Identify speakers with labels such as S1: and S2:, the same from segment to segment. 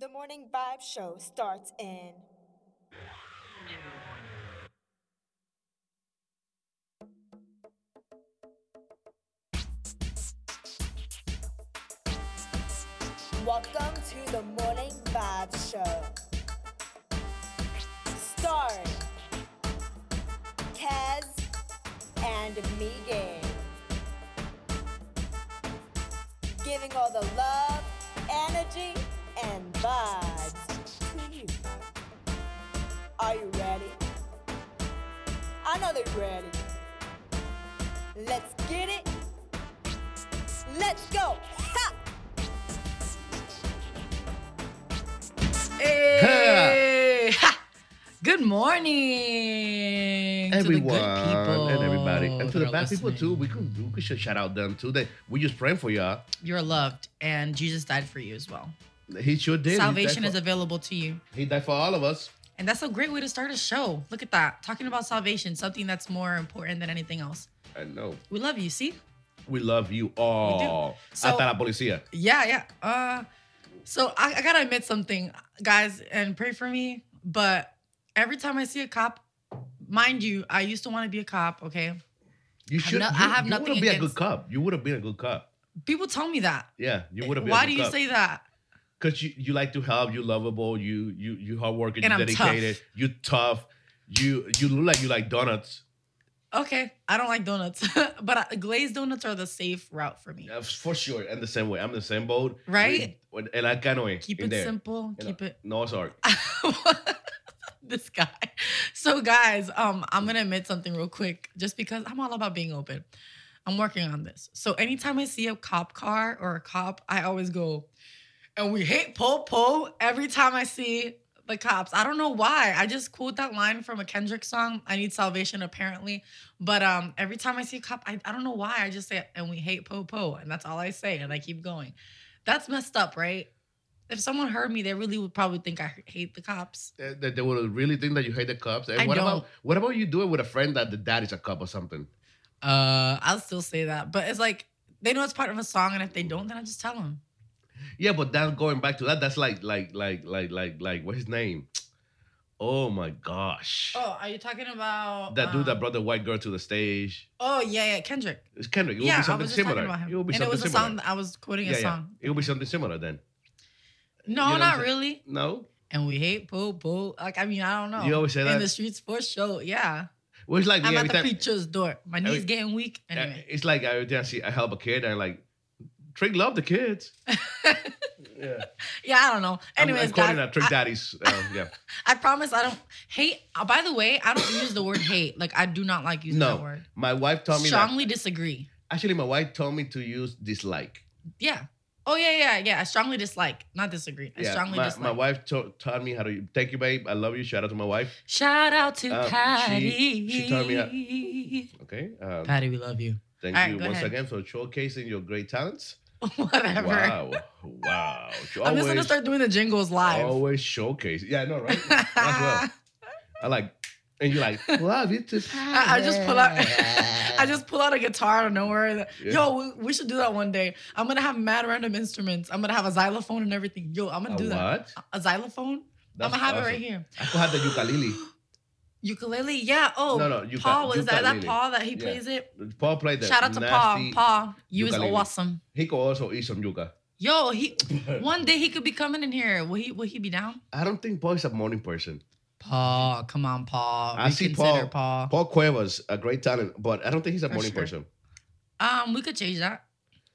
S1: The Morning Vibe Show starts in. Welcome to the Morning Vibe Show. Starring Kaz and Megan. Giving all the love, energy, and vibes to you. Are you ready? I know they're ready. Let's get it. Let's go. Ha!
S2: Hey! Ha! Good morning, to the
S3: everyone
S2: good people
S3: and everybody, and to the
S2: are
S3: bad people too. We could we could should shout out them too. They we just praying for y'all.
S2: You're loved, and Jesus died for you as well.
S3: He sure did.
S2: Salvation
S3: for-
S2: is available to you,
S3: He died for all of us.
S2: and that's a great way to start a show. Look at that, talking about salvation, something that's more important than anything else.
S3: I know.
S2: We love you. See?
S3: We love you all.
S2: So-
S3: Hasta la policía.
S2: Yeah, yeah. Uh, so I, I gotta admit something, guys, and pray for me. But every time I see a cop, mind you, I used to want to be a cop. Okay,
S3: You should.
S2: no-
S3: you,
S2: I have
S3: you
S2: nothing
S3: would've been a good cop. You would have been a good cop.
S2: people tell me that.
S3: Yeah, you would have been.
S2: Why do you
S3: cop.
S2: say that?
S3: Because you, you like to help. You lovable. You you you hardworking.
S2: And
S3: You
S2: I'm tough.
S3: dedicated. You tough. You you look like you like donuts.
S2: Okay, I don't like donuts, but glazed donuts are the safe route for me.
S3: Yeah, for sure. And the same way. I'm the same boat.
S2: Right?
S3: And I of
S2: Keep it
S3: there.
S2: simple.
S3: You
S2: Keep
S3: know.
S2: it.
S3: No, sorry.
S2: this guy. So guys, um, I'm gonna admit something real quick, just because I'm all about being open. I'm working on this. So anytime I see a cop car or a cop, I always go, and we hate po po every time I see the cops. I don't know why. I just quote that line from a Kendrick song. I need salvation, apparently. But um, every time I see a cop, I, I don't know why. I just say, and we hate po po, and that's all I say, and I keep going. That's messed up, right? If someone heard me, they really would probably think I hate the cops.
S3: That they would really think that you hate the cops. And
S2: I
S3: what
S2: don't.
S3: about what about you do it with a friend that the dad is a cop or something?
S2: Uh, I'll still say that, but it's like they know it's part of a song, and if they don't, then I just tell them.
S3: Yeah, but then going back to that, that's like like like like like like what's his name? Oh my gosh.
S2: Oh, are you talking about
S3: That dude that
S2: um,
S3: brought the white girl to the stage.
S2: Oh yeah, yeah, Kendrick.
S3: It's Kendrick. It will
S2: yeah,
S3: be
S2: I
S3: something similar.
S2: about him.
S3: It will be
S2: and it
S3: something
S2: was a
S3: similar.
S2: song. I was quoting
S3: yeah,
S2: a
S3: yeah.
S2: song.
S3: It will be something similar then.
S2: No,
S3: You know
S2: not really.
S3: No?
S2: And we hate po po. Like I mean, I don't know.
S3: You always say that in
S2: the streets for sure. Yeah,
S3: Well, it's like
S2: I'm at the
S3: time.
S2: preacher's door. My knees
S3: every-
S2: getting weak.
S3: uh,
S2: Anyway,
S3: It's like every time I see I help a kid and like Trick love the kids. yeah.
S2: yeah, I don't know.
S3: I'm-
S2: Anyways,
S3: I'm quoting
S2: guys,
S3: a Trick
S2: I-
S3: Daddy's. Um, yeah.
S2: I promise I don't hate. uh, by the way, I don't use the word hate. Like I do not like using
S3: No.
S2: that word.
S3: My wife told me
S2: Strongly disagree.
S3: Actually, my wife told me to use dislike.
S2: Yeah. Oh yeah, yeah, yeah. I strongly dislike, not disagree. I
S3: Yeah,
S2: strongly
S3: my,
S2: dislike.
S3: my wife to- taught me how to. Thank you, babe. I love you. Shout out to my wife.
S2: Shout out to
S3: Um,
S2: Patty.
S3: she told me how- Okay. Um,
S2: Patty, we love you.
S3: Thank
S2: All
S3: you once
S2: ahead.
S3: again for showcasing your great talents.
S2: Whatever.
S3: Wow. Wow.
S2: I'm just gonna start doing the jingles live.
S3: Always showcase. Yeah, I know, right? As well. I like, and you're like, love you too.
S2: I, I just pull out. I just pull out a guitar out of nowhere.
S3: Yeah.
S2: Yo, we, we should do that one day. I'm gonna have mad random instruments. I'm gonna have a xylophone and everything. Yo, I'm gonna
S3: A
S2: do that. A xylophone.
S3: That's
S2: I'm gonna have it right here.
S3: I could have the ukulele.
S2: Ukulele, yeah. Oh,
S3: No, no, uka-
S2: Paul was that that. Paul that he
S3: Yeah.
S2: plays it.
S3: Paul played the
S2: Shout out to Paul. Paul, you is awesome.
S3: He could also eat some yuca.
S2: Yo, he one day he could be coming in here. Will he? Will he be down?
S3: I don't think Paul is a morning person.
S2: Paul, come on, Paul.
S3: I see
S2: Reconsider,
S3: Paul. Paul Cuevas, a great talent, but I don't think he's a
S2: For
S3: morning
S2: sure.
S3: person.
S2: Um, we could change that.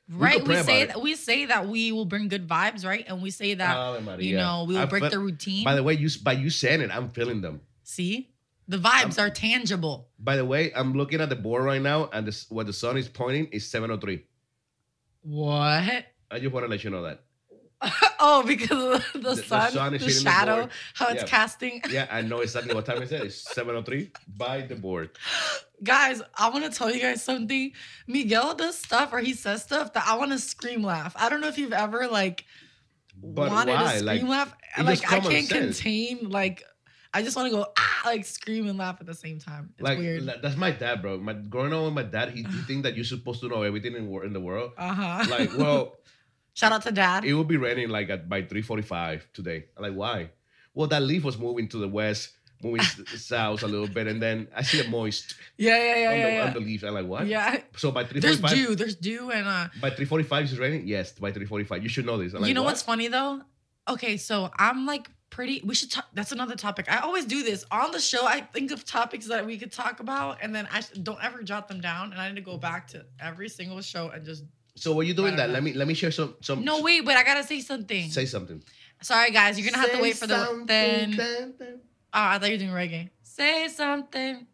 S2: Right,
S3: could
S2: we, say
S3: it.
S2: that we say that we will bring good vibes, right? And we say that you know we will
S3: I
S2: break
S3: feel-
S2: the routine.
S3: By the way, you by you saying it, I'm feeling them.
S2: See, the vibes are tangible.
S3: By the way, I'm looking at the board right now, and this, what the sun is pointing is 7:03.
S2: What?
S3: I just want to let you know that.
S2: oh, because of the,
S3: The- the
S2: sun,
S3: sun
S2: the,
S3: is hitting the
S2: shadow,
S3: board.
S2: how it's
S3: Yeah.
S2: casting.
S3: Yeah, I know exactly what time it is. It's 7:03 by the board.
S2: guys, I want to tell you guys something. Miguel does stuff or he says stuff that I want to scream laugh. I don't know if you've ever like
S3: But
S2: wanted
S3: why?
S2: to scream
S3: Like,
S2: laugh. Like I can't
S3: sense.
S2: contain like I just want to go ah like scream and laugh at the same time. It's
S3: like
S2: weird.
S3: like, that's my dad, bro. My growing up with my dad, he, he think that you're supposed to know everything in, in the world.
S2: Uh huh.
S3: Like, well,
S2: Shout out to dad.
S3: it will be raining like at by 3:45 today. I'm like, why? Well, that leaf was moving to the west, moving south a little bit, and then I see it moist
S2: Yeah, yeah, yeah,
S3: on,
S2: yeah.
S3: the,
S2: yeah.
S3: on the leaf. I'm like, what?
S2: Yeah.
S3: So by 3:45, There's
S2: dew. There's dew and uh
S3: by 3:45 is it raining? Yes, by 3:45. You should know this. I'm like,
S2: you know
S3: what?
S2: what's funny though? Okay, so I'm like pretty we should talk that's another topic. I always do this. On the show I think of topics that we could talk about and then I don't ever jot them down and I need to go back to every single show and just
S3: So while you're doing that,
S2: don't
S3: let me let me share some some.
S2: No, wait, but I got to say something.
S3: Say something.
S2: Sorry guys, you're going to have to wait for the then. Oh, I thought you were doing reggae. Say something.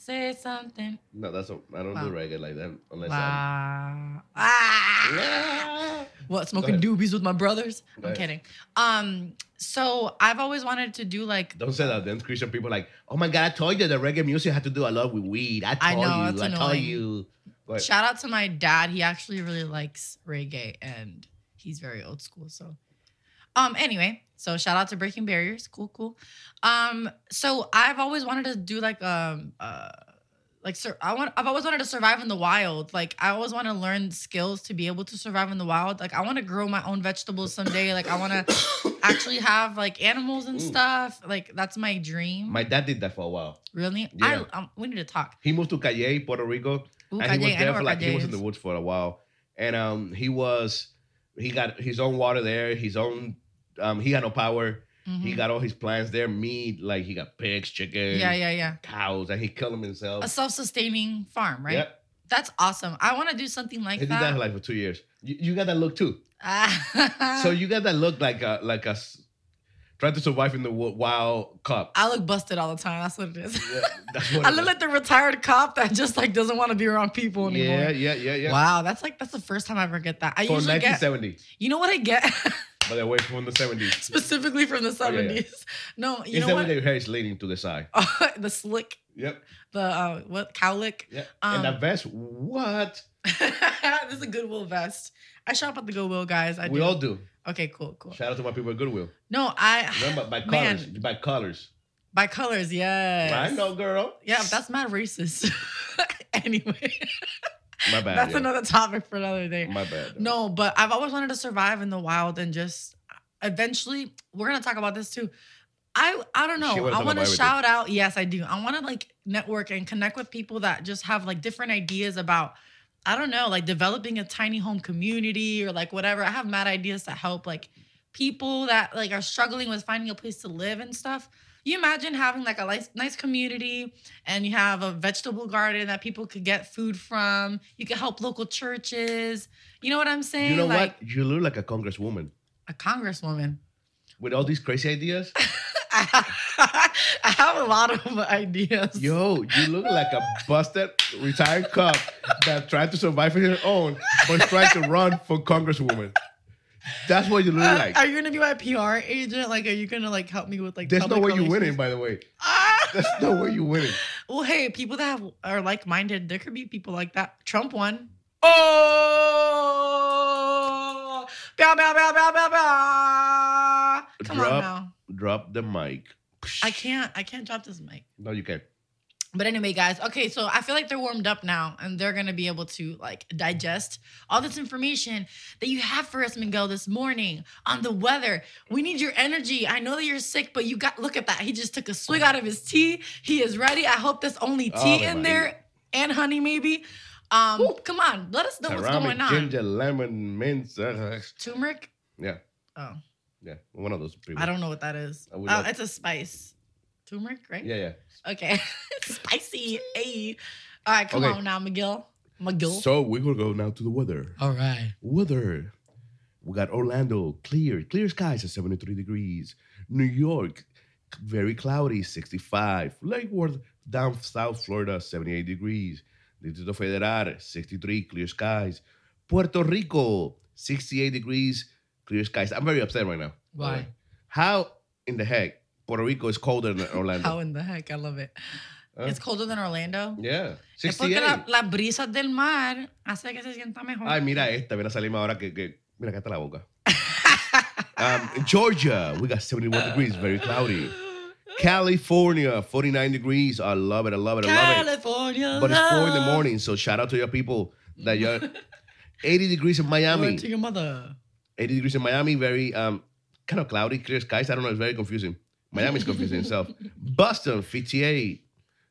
S2: Say something.
S3: No, that's not, I don't do reggae like that unless I'm.
S2: Wow. Ah. What smoking doobies with my brothers?
S3: Go
S2: I'm
S3: ahead.
S2: kidding. Um, so I've always wanted to do like
S3: Don't say that. Then Christian people are like, oh my god, I told you that reggae music had to do a lot with weed. I told
S2: I know,
S3: you.
S2: that's
S3: I told you.
S2: Shout out to my dad. He actually really likes reggae and he's very old school. So um anyway, so shout out to Breaking Barriers. Cool, cool. Um, so I've always wanted to do like um uh like sur- I want I've always wanted to survive in the wild. Like I always want to learn skills to be able to survive in the wild. Like I want to grow my own vegetables someday. Like I want to actually have like animals and
S3: Mm.
S2: stuff. Like that's my dream.
S3: My dad did that for a while.
S2: really?
S3: Yeah.
S2: I um, we need to talk.
S3: He moved to Cayey, Puerto Rico,
S2: Ooh,
S3: and he was there for like he
S2: Cayey
S3: was in the woods for a while, and um he was he got his own water there, his own um he had no power. He
S2: Mhm.
S3: got all his plants there, meat like he got pigs, chickens,
S2: Yeah, yeah, yeah.
S3: cows, and he killed them himself.
S2: A self-sustaining farm, right?
S3: Yep.
S2: That's awesome. I want to do something like
S3: He did that
S2: that.
S3: like for two years. You, you got that look too.
S2: Ah.
S3: So you got that look like a like a trying to survive in the wild cop.
S2: I look busted all the time. That's what it is.
S3: Yeah, that's what
S2: I look
S3: is.
S2: like the retired cop that just like doesn't want to be around people anymore.
S3: Yeah, yeah, yeah, yeah.
S2: Wow, that's like that's the first time I ever get that. I
S3: For
S2: usually get. You know what I get
S3: by the way, from the 70s.
S2: specifically from the
S3: Oh, yeah, yeah.
S2: No, you
S3: Is
S2: know
S3: that
S2: what?
S3: your hair is leaning to the side?
S2: the slick,
S3: Yep.
S2: the uh, what cowlick.
S3: Yeah.
S2: Um,
S3: and that vest, what?
S2: this is a Goodwill vest. I shop at the Goodwill, guys. I
S3: we
S2: do.
S3: all do.
S2: Okay, cool, cool.
S3: Shout out to my people at Goodwill.
S2: No, I
S3: Remember, by
S2: Man.
S3: colors. By colors.
S2: by colors. Yes.
S3: I know, girl.
S2: Yeah, that's mad racist. anyway,
S3: My bad.
S2: that's
S3: yeah.
S2: another topic for another day.
S3: My bad.
S2: No, but I've always wanted to survive in the wild and just eventually we're gonna talk about this too. I I don't know. I want to shout out. Yes, I do. I want to like network and connect with people that just have like different ideas about I don't know, like developing a tiny home community or like whatever. I have mad ideas to help like people that like are struggling with finding a place to live and stuff. You imagine having like a nice, nice community and you have a vegetable garden that people could get food from. You could help local churches. You know what I'm saying?
S3: You know
S2: like
S3: what? You look like a congresswoman
S2: a congresswoman.
S3: with all these crazy ideas.
S2: I have a lot of ideas.
S3: Yo, you look like a busted retired cop that tried to survive on his own, but tried to run for congresswoman. That's what you look
S2: Uh,
S3: like.
S2: are you gonna be my PR agent? Like, are you gonna like help me with like?
S3: There's no way you're winning, by the way.
S2: Ah!
S3: There's no way you're winning.
S2: Well, hey, people that have, are like minded, there could be people like that. Trump won. Oh! Bow, bow, bow, bow, bow, bow. Come on now.
S3: Drop the mic.
S2: I can't. I can't drop this mic.
S3: No, you can't.
S2: But anyway, guys. Okay, so I feel like they're warmed up now, and they're gonna be able to like digest all this information that you have for us, Miguel, this morning on the weather. We need your energy. I know that you're sick, but you got look at that. He just took a swig out of his tea. He is ready. I hope there's only
S3: Oh,
S2: tea
S3: my
S2: in there and honey, maybe. Um, come on, let us know what's going on.
S3: ginger, lemon, mint. uh,
S2: Turmeric.
S3: yeah,
S2: Oh,
S3: yeah. One of those people.
S2: I don't know what that is. Uh, it's a spice. Turmeric, right?
S3: Yeah, yeah.
S2: Okay. Spicy. Hey. All right, come
S3: Okay.
S2: on now, McGill. McGill.
S3: So we're gonna go now to the weather.
S2: All right.
S3: Weather. We got Orlando, clear, clear skies at 73 degrees. New York, very cloudy, 65. Lake Worth, down South Florida, 78 degrees. Distrito Federal, 63, clear skies. Puerto Rico, 68 degrees, clear skies. I'm very upset right now.
S2: Why?
S3: How in the heck Puerto Rico is colder than Orlando?
S2: How in the heck? I love it.
S3: Huh?
S2: It's colder than Orlando.
S3: Yeah,
S2: Es porque
S3: 68.
S2: la- las brisas del mar hace que se sienta mejor.
S3: Ay, mira esta, mira salirme ahora que, que mira acá está la boca. Um, Georgia, we got 71 degrees, very cloudy. California, 49 degrees. I love it. I love it. I love it.
S2: California.
S3: But it's four in the morning, so shout out to your people that you're 80 degrees in Miami.
S2: To your mother.
S3: 80 degrees in Miami, very um, kind of cloudy, clear skies. I don't know, it's very confusing. Miami's confusing itself. Boston, 58.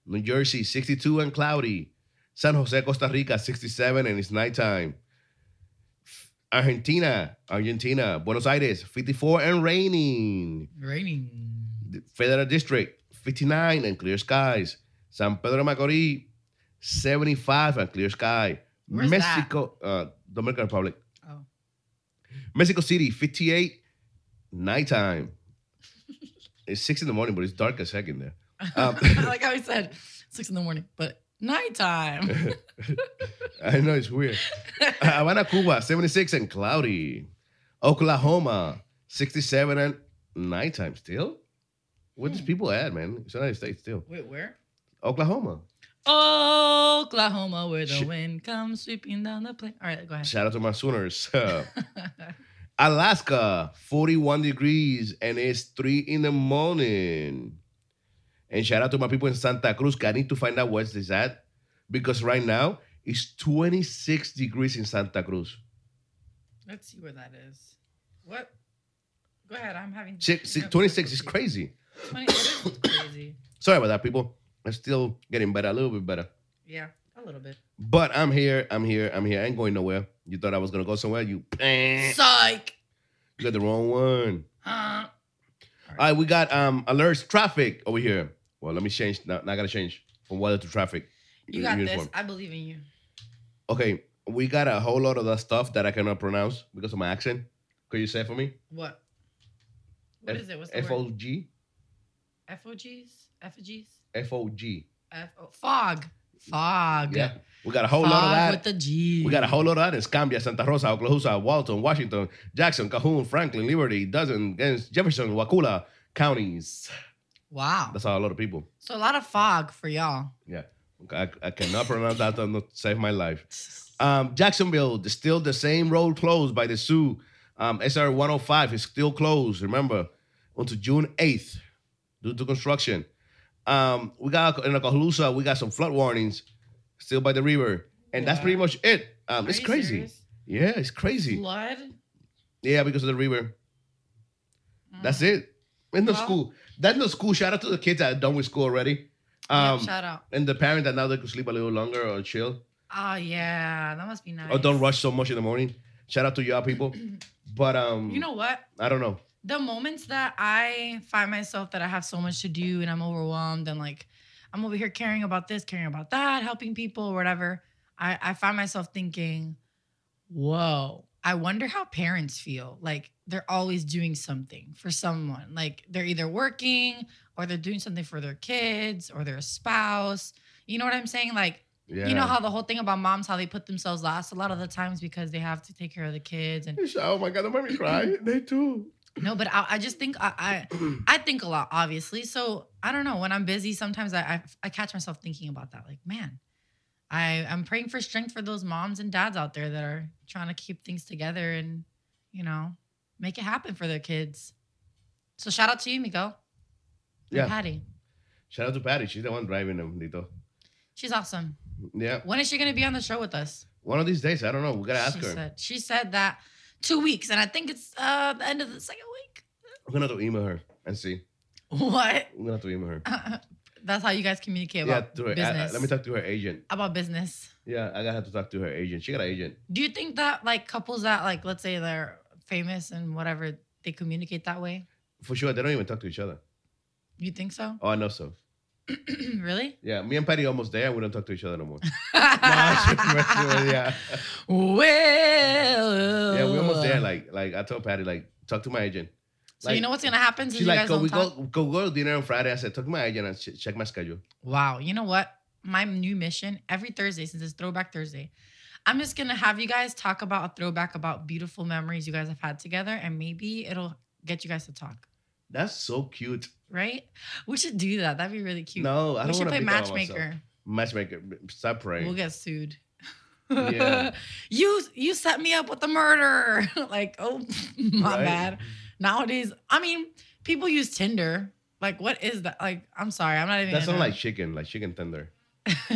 S3: New Jersey, 62 and cloudy. San Jose, Costa Rica, 67 and it's nighttime. Argentina, Argentina, Buenos Aires, 54 and raining.
S2: Raining.
S3: Federal District, 59 and clear skies. San Pedro Macorís, 75 and clear sky.
S2: Where's that?
S3: Mexico, uh, Dominican Republic.
S2: Oh.
S3: Mexico City, 58, nighttime. It's six in the morning, but it's dark as heck in there. Um,
S2: I like how he said six in the morning, but nighttime.
S3: I know it's weird. Havana, Cuba, 76 and cloudy. Oklahoma, 67 and nighttime still. Where these
S2: Hmm.
S3: people at, man? It's United States still.
S2: Wait, where?
S3: Oklahoma.
S2: Oklahoma, where the
S3: Shit.
S2: wind comes sweeping down the plain. All right, go ahead.
S3: Shout out to my Sooners. Alaska, 41 degrees, and it's 3 in the morning. And shout out to my people in Santa Cruz. I need to find out what's this at. Because right now, it's 26 degrees in Santa Cruz.
S2: Let's see where that is. What? Go ahead. I'm having.
S3: Six, six,
S2: no,
S3: 26 is crazy.
S2: 20, it is crazy.
S3: Sorry about that, people. I'm still getting better, a little bit better.
S2: Yeah, a little bit.
S3: But I'm here. I'm here. I'm here. I ain't going nowhere. You thought I was gonna go somewhere? You,
S2: psych.
S3: you got the wrong one. All right, we got um alerts traffic over here. Well, let me change. Now, now I gotta change from weather to traffic.
S2: you got
S3: Uniform.
S2: this. I believe in you.
S3: Okay, we got a whole lot of that stuff that I cannot pronounce because of my accent. Could you say it for me?
S2: What? What is it? What's the
S3: F O? G
S2: FOGs? FOGs?
S3: F O G.
S2: F O fog. Fog.
S3: Yeah, we got a whole
S2: fog
S3: lot of that.
S2: with the G.
S3: We got a whole lot of that in Escambia, Santa Rosa, Oklahoma, Walton, Washington, Jackson, Calhoun, Franklin, Liberty, Dozen, Jefferson, Wakulla counties.
S2: Wow.
S3: That's a lot of people.
S2: So a lot of fog for y'all.
S3: Yeah. I, I cannot pronounce that to not save my life. Um, Jacksonville, still the same road closed by the Sioux. Um, SR 105 is still closed, remember, until June 8th due to construction. Um, we got in Okaloosa, we got some flood warnings still by the river. And that's pretty much it. Um,
S2: Are
S3: it's crazy.
S2: serious?
S3: Yeah, it's crazy.
S2: Flood.
S3: Yeah, because of the river. That's it. In the
S2: Well-
S3: school. That's the school. Shout out to the kids that are done with school already.
S2: Yeah,
S3: Um,
S2: shout out.
S3: and the parent that now they could sleep a little longer or chill.
S2: Oh yeah, that must be nice.
S3: or don't rush so much in the morning. Shout out to y'all people. But um
S2: You know what?
S3: I don't know.
S2: The moments that I find myself that I have so much to do and I'm overwhelmed and like I'm over here caring about this, caring about that, helping people or whatever. I, I find myself thinking, whoa, I wonder how parents feel. Like they're always doing something for someone. Like they're either working or they're doing something for their kids or their spouse. You know what I'm saying? Like
S3: Yeah.
S2: You know how the whole thing about moms, how they put themselves last a lot of the times because they have to take care of the kids and
S3: Oh my god, don't make me cry. they too.
S2: No, but I, I just think I, I I think a lot, obviously. So I don't know. When I'm busy, sometimes I, I I catch myself thinking about that. Like, man, I I'm praying for strength for those moms and dads out there that are trying to keep things together and you know make it happen for their kids. So shout out to you, Miguel. And
S3: Yeah.
S2: Patty.
S3: Shout out to Patty. She's the one driving them, Nito.
S2: She's awesome.
S3: Yeah.
S2: When is she gonna be on the show with us?
S3: One of these days, I don't know. We gotta ask
S2: she
S3: her.
S2: Said, she said that two weeks, and I think it's uh the end of the second week.
S3: We're gonna have to email her and see.
S2: What?
S3: We're gonna have to email her.
S2: That's how you guys communicate
S3: yeah,
S2: about
S3: to her. I- I-
S2: business.
S3: let me talk to her agent.
S2: about business.
S3: Yeah, I gotta have to talk to her agent. She got an agent.
S2: Do you think that like couples that like let's say they're famous and whatever they communicate that way?
S3: For sure, they don't even talk to each other.
S2: You think so?
S3: Oh, I know so.
S2: really?
S3: Yeah, me and Patty almost there. We don't talk to each other no more.
S2: yeah.
S3: yeah.
S2: Well.
S3: Yeah, we almost there. Like, like I told Patty, like, talk to my agent.
S2: So you know what's gonna happen since
S3: She's
S2: you
S3: like,
S2: guys
S3: go, we
S2: talk?
S3: go, go, go to dinner on Friday. I said, talk to my agent and ch- check my schedule.
S2: Wow. You know what? My new mission every Thursday, since it's Throwback Thursday, I'm just gonna have you guys talk about a throwback about beautiful memories you guys have had together, and maybe it'll get you guys to talk.
S3: That's so cute.
S2: Right? We should do that. That'd be really cute.
S3: No, I
S2: we
S3: don't
S2: should
S3: want to
S2: play
S3: be about myself.
S2: matchmaker.
S3: Matchmaker. Stop praying.
S2: We'll get sued.
S3: Yeah.
S2: you you set me up with a murder. like, oh my
S3: Right?
S2: bad. Nowadays, I mean, people use Tinder. Like, what is that? Like, I'm sorry, I'm not even.
S3: That's
S2: not
S3: like chicken, like chicken tender,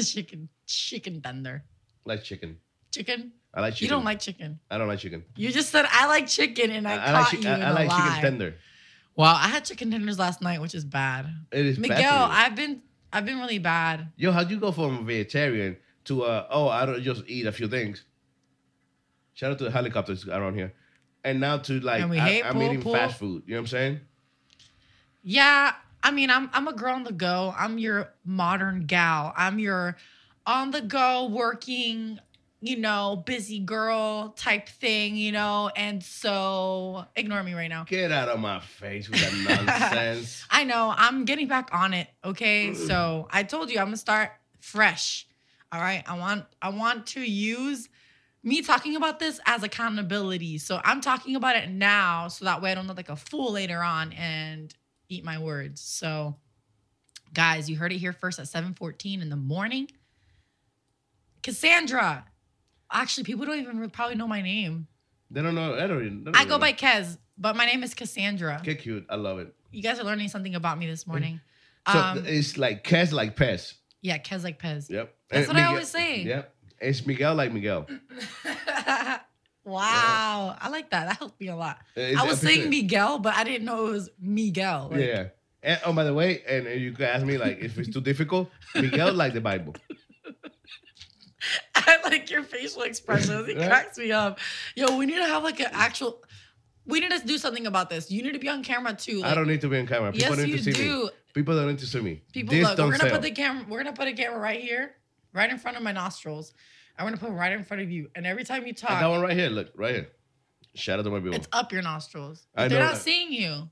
S2: chicken chicken tender.
S3: like chicken.
S2: Chicken.
S3: I like chicken.
S2: You don't like chicken.
S3: I don't like chicken.
S2: You just said I like chicken, and I,
S3: I,
S2: caught
S3: like chi-
S2: you
S3: I, I like
S2: lie.
S3: chicken tender.
S2: Well, I had chicken tenders last night, which is bad.
S3: It is bad for
S2: Miguel,
S3: you.
S2: I've been I've been really bad.
S3: Yo, how'd you go from a vegetarian to uh oh I don't just eat a few things. Shout out to the helicopters around here. And now to like
S2: And we
S3: I,
S2: hate
S3: I'm eating fast food. You know what I'm saying?
S2: Yeah, I mean, I'm I'm a girl on the go. I'm your modern gal. I'm your on the go working, you know, busy girl type thing, you know. And so ignore me right now.
S3: Get out of my face with that nonsense.
S2: I know I'm getting back on it. Okay, mm. so I told you I'm gonna start fresh. All right, I want I want to use me talking about this as accountability. So I'm talking about it now, so that way I don't look like a fool later on and eat my words. So, guys, you heard it here first at 7:14 in the morning. Cassandra. Actually, people don't even probably know my name.
S3: They don't know. I don't. Even, don't
S2: I go
S3: even
S2: by
S3: know.
S2: Kez, but my name is Cassandra.
S3: Get cute. I love it.
S2: You guys are learning something about me this eh, morning.
S3: So
S2: Um,
S3: it's like Kes like Pez.
S2: yeah, Kez like Pez.
S3: Yep.
S2: That's
S3: And
S2: what I always say.
S3: Yep. It's Miguel like Miguel.
S2: wow, I like that. That helped me a lot.
S3: Eh, it's-
S2: I was saying Miguel, but I didn't know it was Miguel. Like,
S3: yeah. And, oh, by the way, and, and you could ask me like if it's too difficult, Miguel like the Bible.
S2: I like your facial expressions. It cracks me up. Yo, we need to have like an actual. We need to do something about this. You need to be on camera too.
S3: I don't need to be on camera. People
S2: Yes,
S3: need
S2: you
S3: to see me.
S2: do.
S3: People don't need to see me.
S2: People,
S3: this
S2: look.
S3: don't
S2: We're gonna
S3: sell.
S2: put the camera. We're gonna put a camera right here, right in front of my nostrils. I'm gonna put it right in front of you, and every time you
S3: talk, got
S2: talk,
S3: one right here. Look, right here. Shout out to my people.
S2: it's up your nostrils.
S3: I
S2: They're
S3: know
S2: not
S3: that.
S2: seeing you.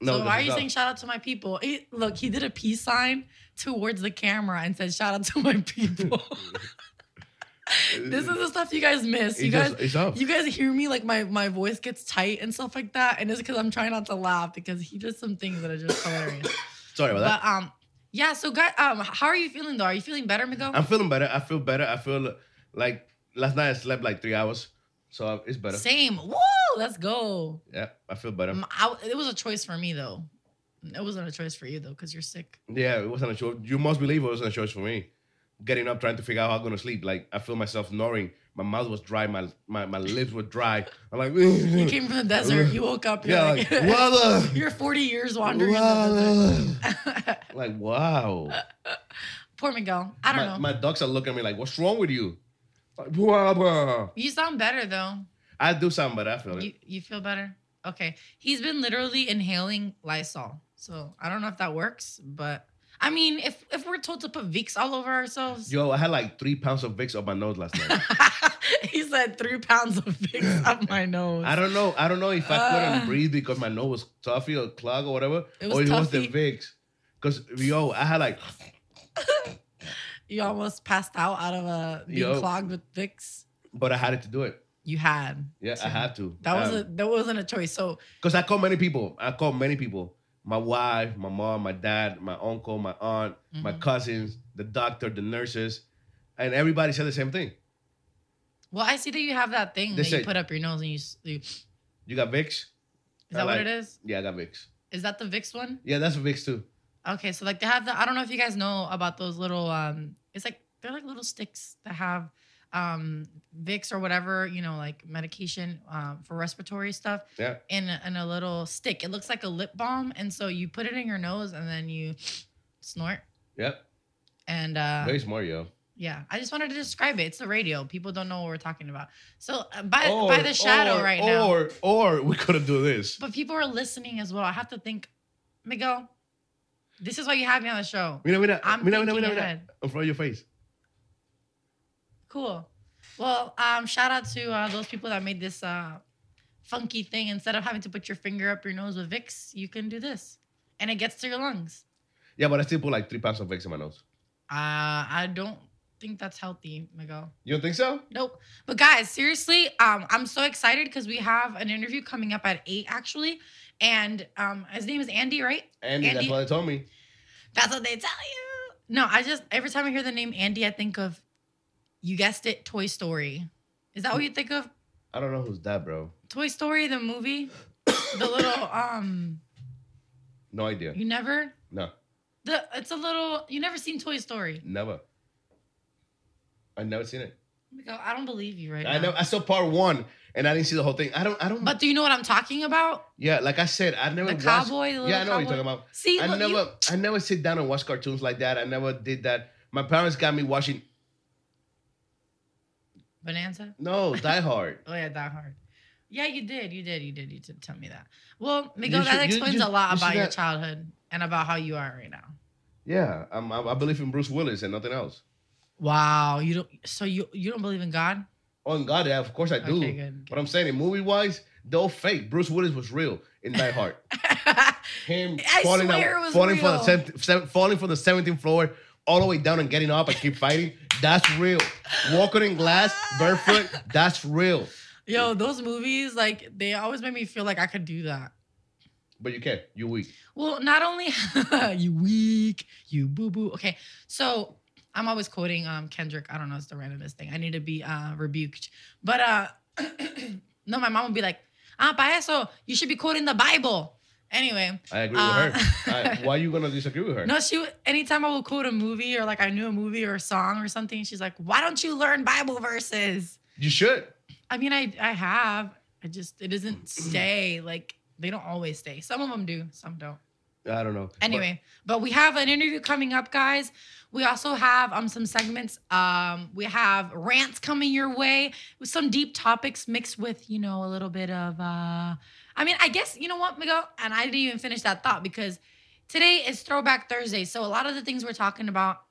S3: No,
S2: so why are you
S3: up.
S2: saying shout out to my people? Look, he did a peace sign towards the camera and said shout out to my people. this is the stuff you guys miss. You
S3: It's
S2: guys,
S3: just-
S2: you guys hear me like my my voice gets tight and stuff like that, and it's because I'm trying not to laugh because he does some things that are just hilarious.
S3: Sorry about that.
S2: but um, yeah. So guys, um, how are you feeling though? Are you feeling better, Miguel?
S3: I'm feeling better. I feel better. I feel like last night I slept like three hours, so uh, it's better.
S2: Same. Woo! Let's go.
S3: Yeah, I feel better.
S2: I, it was a choice for me though. It wasn't a choice for you though, because you're sick.
S3: Yeah, it wasn't a choice. You must believe it wasn't a choice for me. Getting up, trying to figure out how I'm gonna sleep. Like I feel myself snoring. My mouth was dry. My my, my lips were dry. I'm like,
S2: You came from the desert. You woke up. You're
S3: yeah,
S2: like,
S3: like,
S2: you're 40 years wandering
S3: like wow.
S2: Poor Miguel. I don't
S3: my,
S2: know.
S3: my dogs are looking at me like, what's wrong with you? "Blah, blah."
S2: you sound better though.
S3: I do something, but I feel it.
S2: You you feel better? Okay. He's been literally inhaling Lysol. So I don't know if that works, but I mean, if if we're told to put Vicks all over ourselves,
S3: Yo, I had like three pounds of Vicks up my nose last night.
S2: he said three pounds of Vicks up my nose.
S3: I don't know. I don't know if I couldn't breathe because my nose was stuffy or clogged or whatever,
S2: It was
S3: or it was the. Vicks. Because yo, I had like
S2: You almost passed out out of a being
S3: Yo.
S2: clogged with Vicks.
S3: but I had it to do it.
S2: You had.
S3: Yeah, I had to.
S2: That was a that wasn't a choice. So
S3: because I called many people. I called many people. My wife, my mom, my dad, my uncle, my aunt, my
S2: Mhm.
S3: cousins, the doctor, the nurses, and everybody said the same thing.
S2: well, I see that you have that thing
S3: They
S2: that you put up your nose and you, you
S3: You got Vicks? I
S2: that what it is?
S3: Yeah, I got Vicks.
S2: Is that the Vicks one?
S3: Yeah, that's Vicks too.
S2: Okay, so like they have the I don't know if you guys know about those little um it's like they're like little sticks that have um Vicks or whatever, you know, like medication um for respiratory stuff
S3: Yeah.
S2: in a, in a little stick. It looks like a lip balm and so you put it in your nose and then you snort
S3: Yep.
S2: and uh
S3: Very smart, yo.
S2: yeah, I just wanted to describe it. It's the radio. People don't know what we're talking about. So uh, by by the shadow
S3: or,
S2: right now.
S3: Or or we could have do this.
S2: But people are listening as well. I have to think, Miguel. This is why you have me on the show.
S3: Mira, mira,
S2: I'm
S3: mira, mira, mira, mira. In front of your face.
S2: Cool. Well, um, shout out to uh, those people that made this uh, funky thing. Instead of having to put your finger up your nose with Vicks, you can do this, and it gets to your lungs.
S3: Yeah, but I still put like three packs of Vicks in my nose.
S2: Uh, I don't think that's healthy, Miguel.
S3: You don't think so?
S2: Nope. But guys, seriously, um, I'm so excited because we have an interview coming up at eight actually, and um, his name is Andy, right?
S3: Andy, that's what they told me.
S2: That's what they tell you. No, I just every time I hear the name Andy, I think of you guessed it, Toy Story. Is that what you think of?
S3: I don't know who's that, bro.
S2: Toy Story, the movie? the little um
S3: No idea.
S2: you never
S3: No,
S2: the it's a little you never seen Toy Story.
S3: never. I never seen it.
S2: I don't believe you right
S3: I
S2: now.
S3: know I saw part one and I didn't see the whole thing. I don't. I don't.
S2: But do you know what I'm talking about?
S3: yeah, like I said, I never
S2: The
S3: watched-
S2: the little
S3: yeah, I know what you're talking about.
S2: See,
S3: I
S2: look,
S3: never,
S2: you-
S3: I never sit down and watch cartoons like that. I never did that. My parents got me watching.
S2: Bonanza.
S3: No, Die Hard.
S2: Oh yeah, Die Hard. Yeah, you did. You did. You did. You did tell me that. Well, Miguel,
S3: should-
S2: that explains
S3: you-
S2: a lot
S3: you
S2: about your childhood and about how you are right now.
S3: Yeah, I'm, I I believe in Bruce Willis and nothing else.
S2: Wow, you don't. So you you don't believe in God?
S3: Oh, and God, yeah, of course I do.
S2: Okay, good,
S3: But I'm saying, in movie wise, they're fake. Bruce Willis was real in Die Hard. Him
S2: I
S3: falling out, falling from the
S2: real.
S3: seventh, falling from the 17th floor all the way down and getting up and keep fighting. That's real. Walking in glass, barefoot. That's real.
S2: Yo, those movies, like they always make me feel like I could do that.
S3: But you can't. You're weak.
S2: Well, not only you weak, you boo boo. Okay, so I'm always quoting um Kendrick. I don't know, it's the randomest thing. I need to be uh rebuked. But uh no, my mom would be like, ah, pa eso, you should be quoting the Bible. Anyway,
S3: I agree
S2: Uh,
S3: with her. I, why are you gonna disagree with her?
S2: no, she anytime I would quote a movie or like I knew a movie or a song or something, she's like, why don't you learn Bible verses?
S3: You should.
S2: I mean, I I have. I just it doesn't stay like they don't always stay. Some of them do, some don't.
S3: I don't know.
S2: Anyway, but, we have an interview coming up, guys. We also have um some segments. Um, we have rants coming your way with some deep topics mixed with you know a little bit of uh. I mean, I guess you know what, Miguel, and I didn't even finish that thought because today is Throwback Thursday. So a lot of the things we're talking about,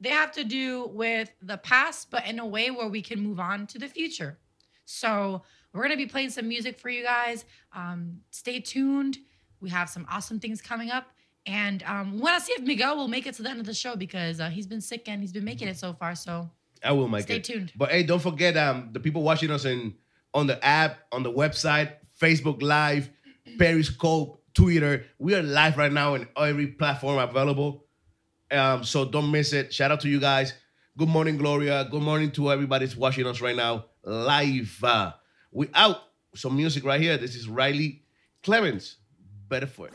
S2: they have to do with the past, but in a way where we can move on to the future. So we're gonna be playing some music for you guys. Um, stay tuned. We have some awesome things coming up. And um, want to see if Miguel will make it to the end of the show because uh, he's been sick and he's been making it so far. So
S3: I will make
S2: stay
S3: it.
S2: tuned.
S3: But hey, don't forget um the people watching us in on the app, on the website, Facebook Live, Periscope, Twitter. We are live right now in every platform available. Um, so don't miss it. Shout out to you guys. Good morning, Gloria. Good morning to everybody that's watching us right now live. Uh, we out. Some music right here. This is Riley Clemmons. Better for it.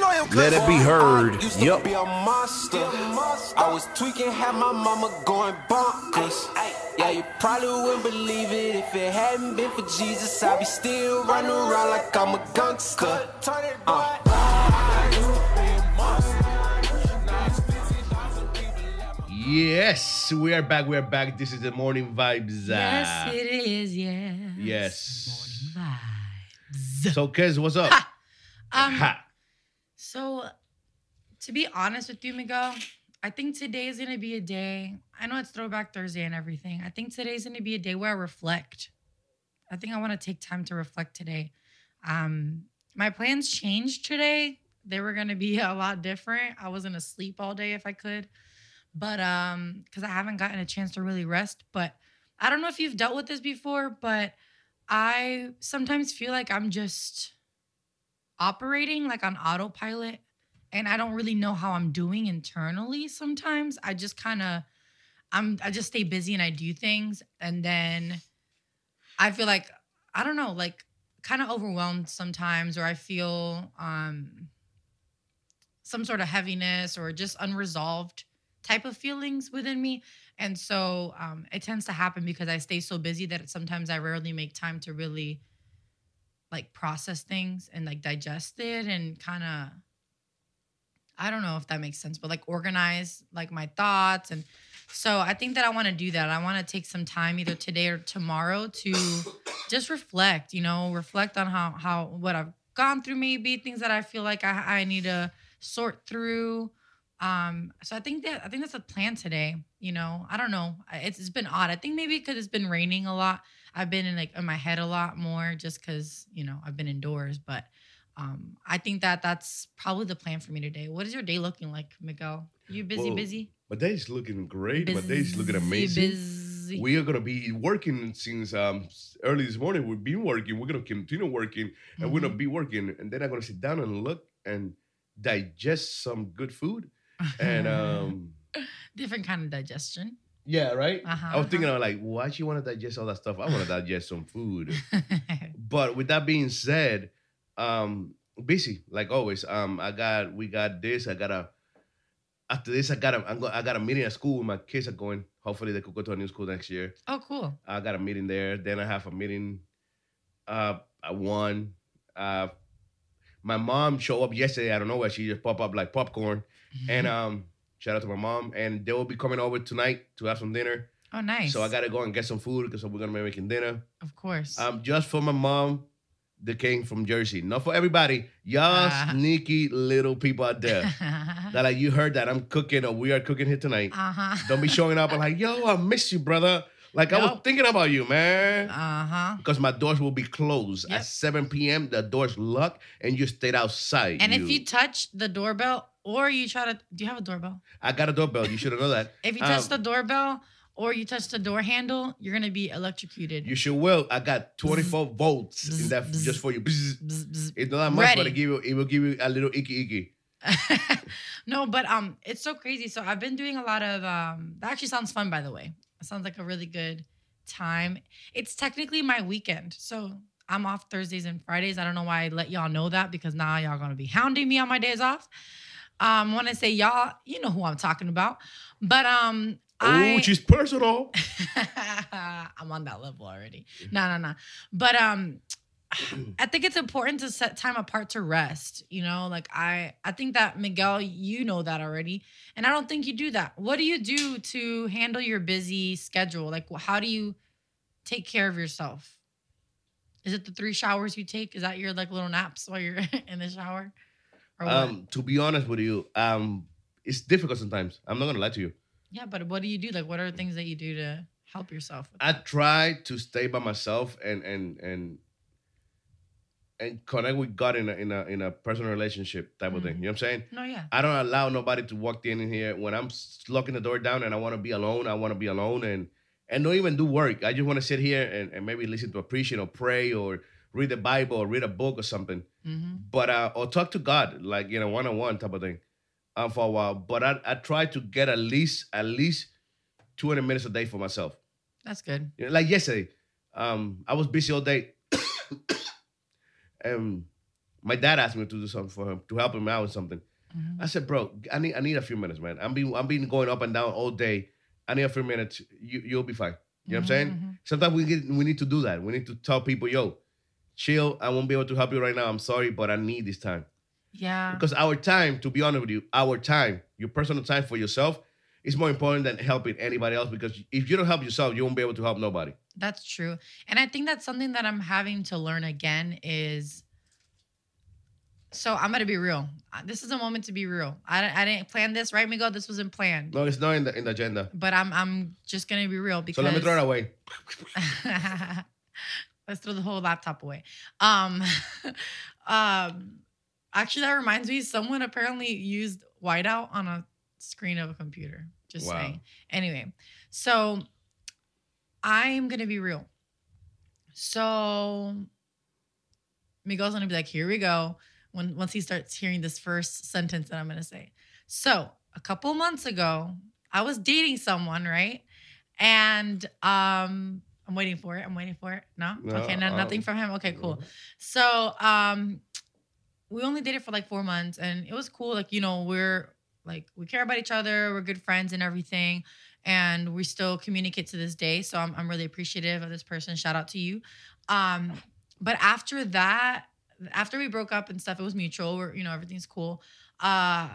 S4: let it be heard. Yup.
S5: be a monster. I was tweaking, had my mama going bonkers. Yeah, you probably wouldn't believe it if it hadn't been for Jesus. I'd be still running around like I'm a gangster. Uh.
S3: Yes, we are back. We are back. This is the morning vibes. uh,
S2: Yes, it is. Yes.
S3: Yes.
S2: Morning vibes.
S3: So, Kez, what's up?
S2: Um,
S3: Ha.
S2: So, to be honest with you, Miguel, I think today is gonna be a day. I know it's Throwback Thursday and everything. I think today's gonna be a day where I reflect. I think I want to take time to reflect today. Um, my plans changed today. They were gonna be a lot different. I was gonna sleep all day if I could, but um, because I haven't gotten a chance to really rest. But I don't know if you've dealt with this before, but I sometimes feel like I'm just operating like on autopilot and I don't really know how I'm doing internally sometimes. I just kind of I'm I just stay busy and I do things and then I feel like I don't know, like kind of overwhelmed sometimes or I feel um some sort of heaviness or just unresolved type of feelings within me. And so um, it tends to happen because I stay so busy that sometimes I rarely make time to really like process things and like digest it and kind of I don't know if that makes sense, but like organize like my thoughts and so I think that I want to do that. I want to take some time either today or tomorrow to just reflect, you know, reflect on how how what I've gone through, maybe things that I feel like I, I need to sort through. Um, so I think that I think that's a plan today. You know, I don't know. It's it's been odd. I think maybe because it's been raining a lot. I've been in like in my head a lot more just because you know I've been indoors. But um, I think that that's probably the plan for me today. What is your day looking like, Miguel? You busy,
S3: Well,
S2: busy?
S3: My day's looking great. My day's looking amazing.
S2: busy.
S3: We are gonna be working since um early this morning. We've been working. We're gonna continue working, and we're
S2: Mm-hmm.
S3: gonna be working. And then I'm gonna sit down and look and digest some good food. And um
S2: different kind of digestion.
S3: Yeah, right.
S2: Uh-huh,
S3: I was thinking,
S2: uh-huh.
S3: I'm like, why she want to digest all that stuff? I want to digest some food. But with that being said, um, busy like always. Um, I got we got this. I got a after this. I got a I'm go, I got a meeting at school. My kids are going. Hopefully, they could go to a new school next year.
S2: oh, cool.
S3: I got a meeting there. Then I have a meeting. Uh, at one. Uh, my mom showed up yesterday. I don't know where she just pop up like popcorn. And um, shout out to my mom. And they will be coming over tonight to have some dinner.
S2: oh, nice.
S3: So I gotta go and get some food because we're gonna be making dinner.
S2: of course.
S3: Um, just for my mom, the king from Jersey. Not for everybody. Y'all
S2: Ah.
S3: sneaky little people out there. that like you heard that I'm cooking or we are cooking here tonight.
S2: uh huh.
S3: Don't be showing up and like, yo, I miss you, brother. Like I was thinking about you, man.
S2: Uh huh.
S3: Because my doors will be closed
S2: Yep.
S3: at 7 p.m. The doors locked and you stayed outside.
S2: And if you touch the doorbell or you try to, do you have a doorbell?
S3: I got a doorbell. You should have known that.
S2: If you touch
S3: Um,
S2: the doorbell or you touch the door handle, you're gonna be electrocuted.
S3: You should will. I got 24 volts in that
S2: bzz,
S3: just for you. Bzz.
S2: Bzz, bzz.
S3: It's not that much, but it give you it will give you a little icky icky.
S2: no, but um, it's so crazy. So I've been doing a lot of um. That actually sounds fun, by the way. It sounds like a really good time. It's technically my weekend, so I'm off Thursdays and Fridays. I don't know why I let y'all know that because now y'all gonna be hounding me on my days off. Um, when I say y'all, you know who I'm talking about. But um,
S3: Oh,
S2: I
S3: she's personal.
S2: I'm on that level already. No, no, no. But um I think it's important to set time apart to rest, you know? Like I I think that Miguel, you know that already. And I don't think you do that. What do you do to handle your busy schedule? Like how do you take care of yourself? Is it the three showers you take? Is that your like little naps while you're in the shower? Or what?
S3: Um, to be honest with you, um, it's difficult sometimes. I'm not gonna lie to you.
S2: yeah, but what do you do? Like what are the things that you do to help yourself? with
S3: I try to stay by myself and and and and connect with God in a in a in a personal relationship type of thing. You know what I'm saying?
S2: No, yeah.
S3: I don't allow nobody to walk in here when I'm locking the door down and I want to be alone. I want to be alone and and don't even do work. I just want to sit here and, and maybe listen to a preaching or pray or read the Bible or read a book or something.
S2: hmm
S3: But uh, or talk to God like you know one on one type of thing, um, for a while. But I I try to get at least at least 200 minutes a day for myself.
S2: That's good.
S3: You know, like yesterday, um, I was busy all day, and my dad asked me to do something for him to help him out with something.
S2: Mhm.
S3: I said, "Bro, I need I need a few minutes, man. I'm being I'm being going up and down all day. I need a few minutes. You you'll be fine. You know what I'm saying?
S2: Mhm, mhm.
S3: Sometimes we get we need to do that. We need to tell people, yo, chill. I won't be able to help you right now. I'm sorry, but I need this time
S2: Yeah.
S3: because our time, to be honest with you, our time, your personal time for yourself." is more important than helping anybody else because if you don't help yourself, you won't be able to help nobody.
S2: That's true. And I think that's something that I'm having to learn again is so I'm gonna be real. This is a moment to be real. I, I didn't plan this, right, Migo? This wasn't planned.
S3: No, it's not in the in the agenda.
S2: But I'm I'm just gonna be real
S3: So let me throw it away.
S2: Let's throw the whole laptop away. Um, um, actually, that reminds me. Someone apparently used whiteout on a screen of a computer. Just
S3: Wow.
S2: saying. Anyway, so I'm gonna be real. So Miguel's gonna be like, "Here we go." When once he starts hearing this first sentence that I'm gonna say. So a couple months ago, I was dating someone, right? And um, I'm waiting for it. I'm waiting for it. No,
S3: No,
S2: okay, no, nothing
S3: um,
S2: from him. Okay, cool. So um, we only dated for like four months, and it was cool. Like you know, we're like we care about each other. We're good friends and everything, and we still communicate to this day. So I'm I'm really appreciative of this person. Shout out to you. Um, but after that, after we broke up and stuff, it was mutual. We're you know everything's cool. Uh,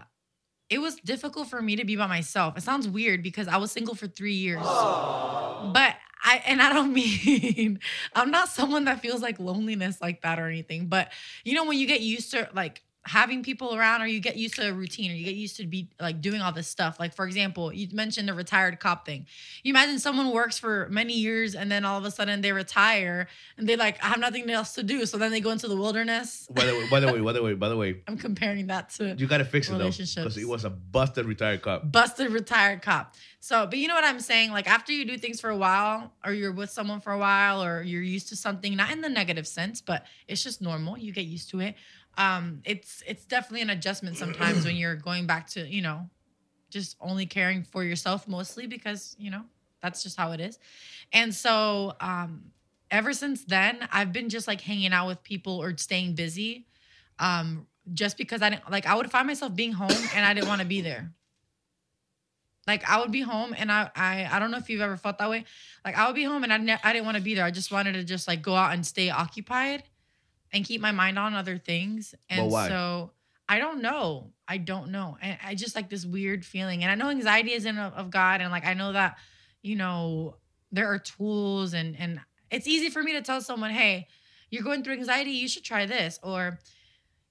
S2: it was difficult for me to be by myself. It sounds weird because I was single for three years, but I and I don't mean I'm not someone that feels like loneliness like that or anything, but you know when you get used to like having people around or you get used to a routine or you get used to be like doing all this stuff. Like for example, you mentioned the retired cop thing. You imagine someone works for many years and then all of a sudden they retire and they like I have nothing else to do. So then they go into the wilderness.
S3: By the way, by the way, by the way, by the way,
S2: I'm comparing that to
S3: you gotta fix it though, because it was a busted retired cop.
S2: busted retired cop. So, but you know what I'm saying? Like after you do things for a while, or you're with someone for a while, or you're used to something, not in the negative sense, but it's just normal. You get used to it. Um, it's it's definitely an adjustment sometimes when you're going back to you know, just only caring for yourself mostly because you know that's just how it is. And so, um, ever since then, I've been just like hanging out with people or staying busy. Um, just because I didn't like I would find myself being home and I didn't want to be there. Like I would be home and I I I don't know if you've ever felt that way. Like I would be home and I ne- I didn't want to be there. I just wanted to just like go out and stay occupied and keep my mind on other things. And
S3: why?
S2: so I don't know. I don't know. I, I just like this weird feeling. And I know anxiety isn't of, of God. And like I know that, you know, there are tools and and it's easy for me to tell someone, hey, you're going through anxiety, you should try this. Or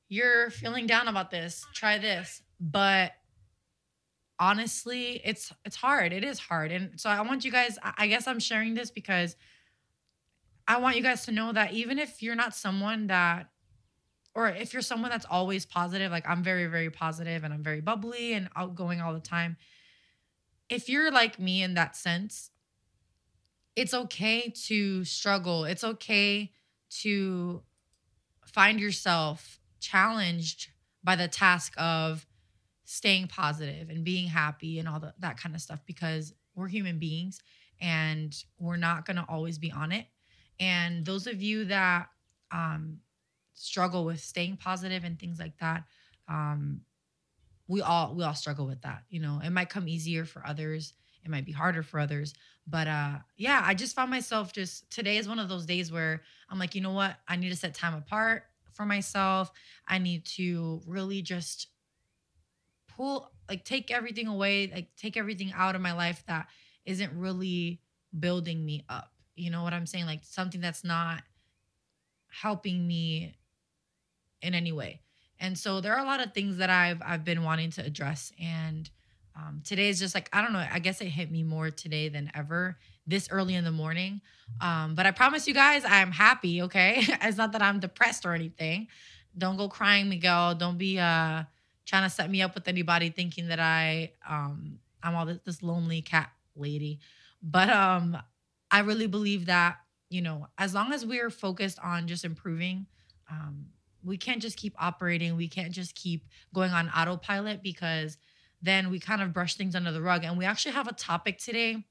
S2: you're feeling down about this, try this. But honestly, it's it's hard. It is hard. And so I want you guys, I guess I'm sharing this because I want you guys to know that even if you're not someone that or if you're someone that's always positive, like I'm very, very positive and I'm very bubbly and outgoing all the time. If you're like me in that sense, it's okay to struggle. It's okay to find yourself challenged by the task of staying positive and being happy and all the, that kind of stuff because we're human beings and we're not going to always be on it. And those of you that um, struggle with staying positive and things like that, um, we all we all struggle with that. You know, it might come easier for others. It might be harder for others. But uh, yeah, I just found myself just today is one of those days where I'm like, you know what? I need to set time apart for myself. I need to really just pull like take everything away, like take everything out of my life that isn't really building me up. You know what I'm saying? Like something that's not helping me in any way. And so there are a lot of things that I've I've been wanting to address and um, today is just like I don't know. I guess it hit me more today than ever this early in the morning. Um, but I promise you guys, I'm happy. Okay, it's not that I'm depressed or anything. Don't go crying, Miguel. Don't be uh trying to set me up with anybody thinking that I um I'm all this, this lonely cat lady. But um I really believe that you know as long as we're focused on just improving, um we can't just keep operating. We can't just keep going on autopilot because then we kind of brush things under the rug. And we actually have a topic today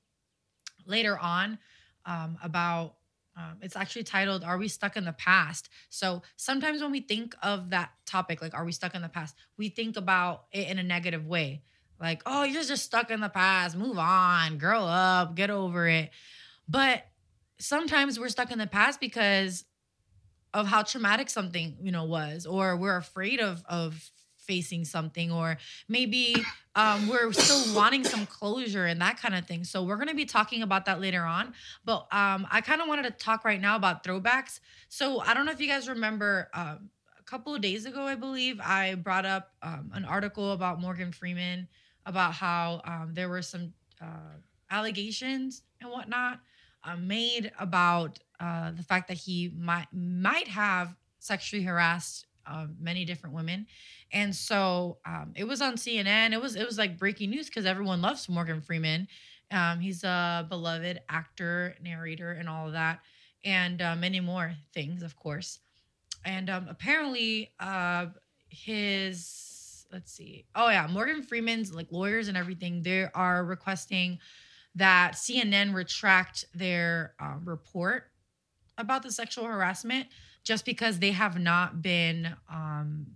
S2: later on um, about um, it's actually titled are we stuck in the past? So sometimes when we think of that topic like are we stuck in the past? We think about it in a negative way. Like oh you're just stuck in the past. Move on. Grow up. Get over it but sometimes we're stuck in the past because of how traumatic something you know was or we're afraid of of facing something or maybe um, we're still wanting some closure and that kind of thing. So we're going to be talking about that later on. But um, i kind of wanted to talk right now about throwbacks. So i don't know if you guys remember um, a couple of days ago i believe i brought up um, an article about morgan freeman about how um, there were some uh, allegations and whatnot uh, made about uh, the fact that he might might have sexually harassed uh, many different women, and so um, it was on CNN. It was it was like breaking news because everyone loves Morgan Freeman. Um, he's a beloved actor, narrator, and all of that, and uh, many more things, of course. And um, apparently, uh, his let's see, oh yeah, Morgan Freeman's like lawyers and everything. They are requesting that CNN retract their uh, report about the sexual harassment just because they have not been um,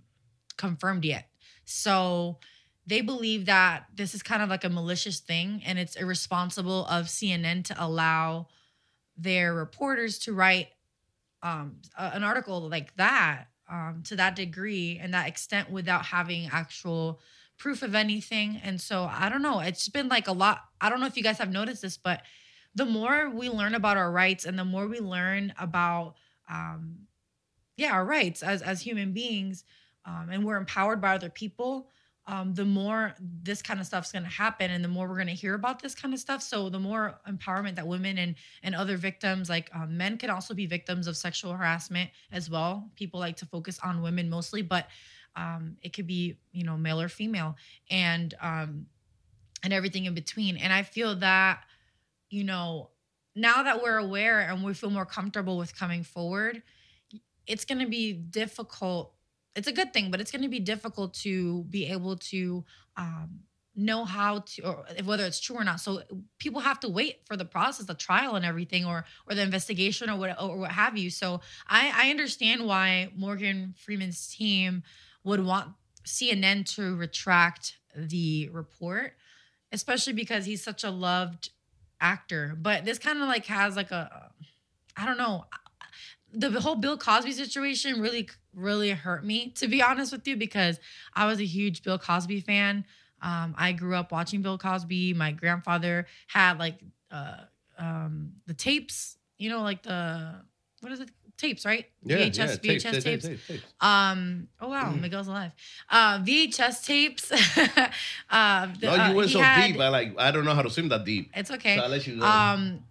S2: confirmed yet. So they believe that this is kind of like a malicious thing and it's irresponsible of CNN to allow their reporters to write um, a- an article like that um, to that degree and that extent without having actual proof of anything. And so I don't know. It's been like a lot. I don't know if you guys have noticed this, but the more we learn about our rights and the more we learn about um yeah our rights as as human beings um and we're empowered by other people um the more this kind of stuff's going to happen and the more we're going to hear about this kind of stuff so the more empowerment that women and and other victims like um, men can also be victims of sexual harassment as well people like to focus on women mostly but um it could be you know male or female and um and everything in between and i feel that you know, now that we're aware and we feel more comfortable with coming forward, it's going to be difficult. It's a good thing, but it's going to be difficult to be able to um, know how to, or whether it's true or not. So people have to wait for the process, the trial, and everything, or or the investigation, or what, or what have you. So I, I understand why Morgan Freeman's team would want CNN to retract the report, especially because he's such a loved actor. But this kind of like has like a, I don't know. The whole Bill Cosby situation really, really hurt me, to be honest with you, because I was a huge Bill Cosby fan. Um, I grew up watching Bill Cosby. My grandfather had like uh, um, the tapes, you know, like the what is it? Tapes, right? VHS, VHS tapes. tapes, tapes. Um. Oh wow, Miguel's alive. Uh, VHS tapes. uh, the,
S3: no, you
S2: uh,
S3: went so
S2: had-
S3: deep. I like. I don't know how to swim that deep.
S2: It's okay.
S3: So I'll let you go.
S2: Um,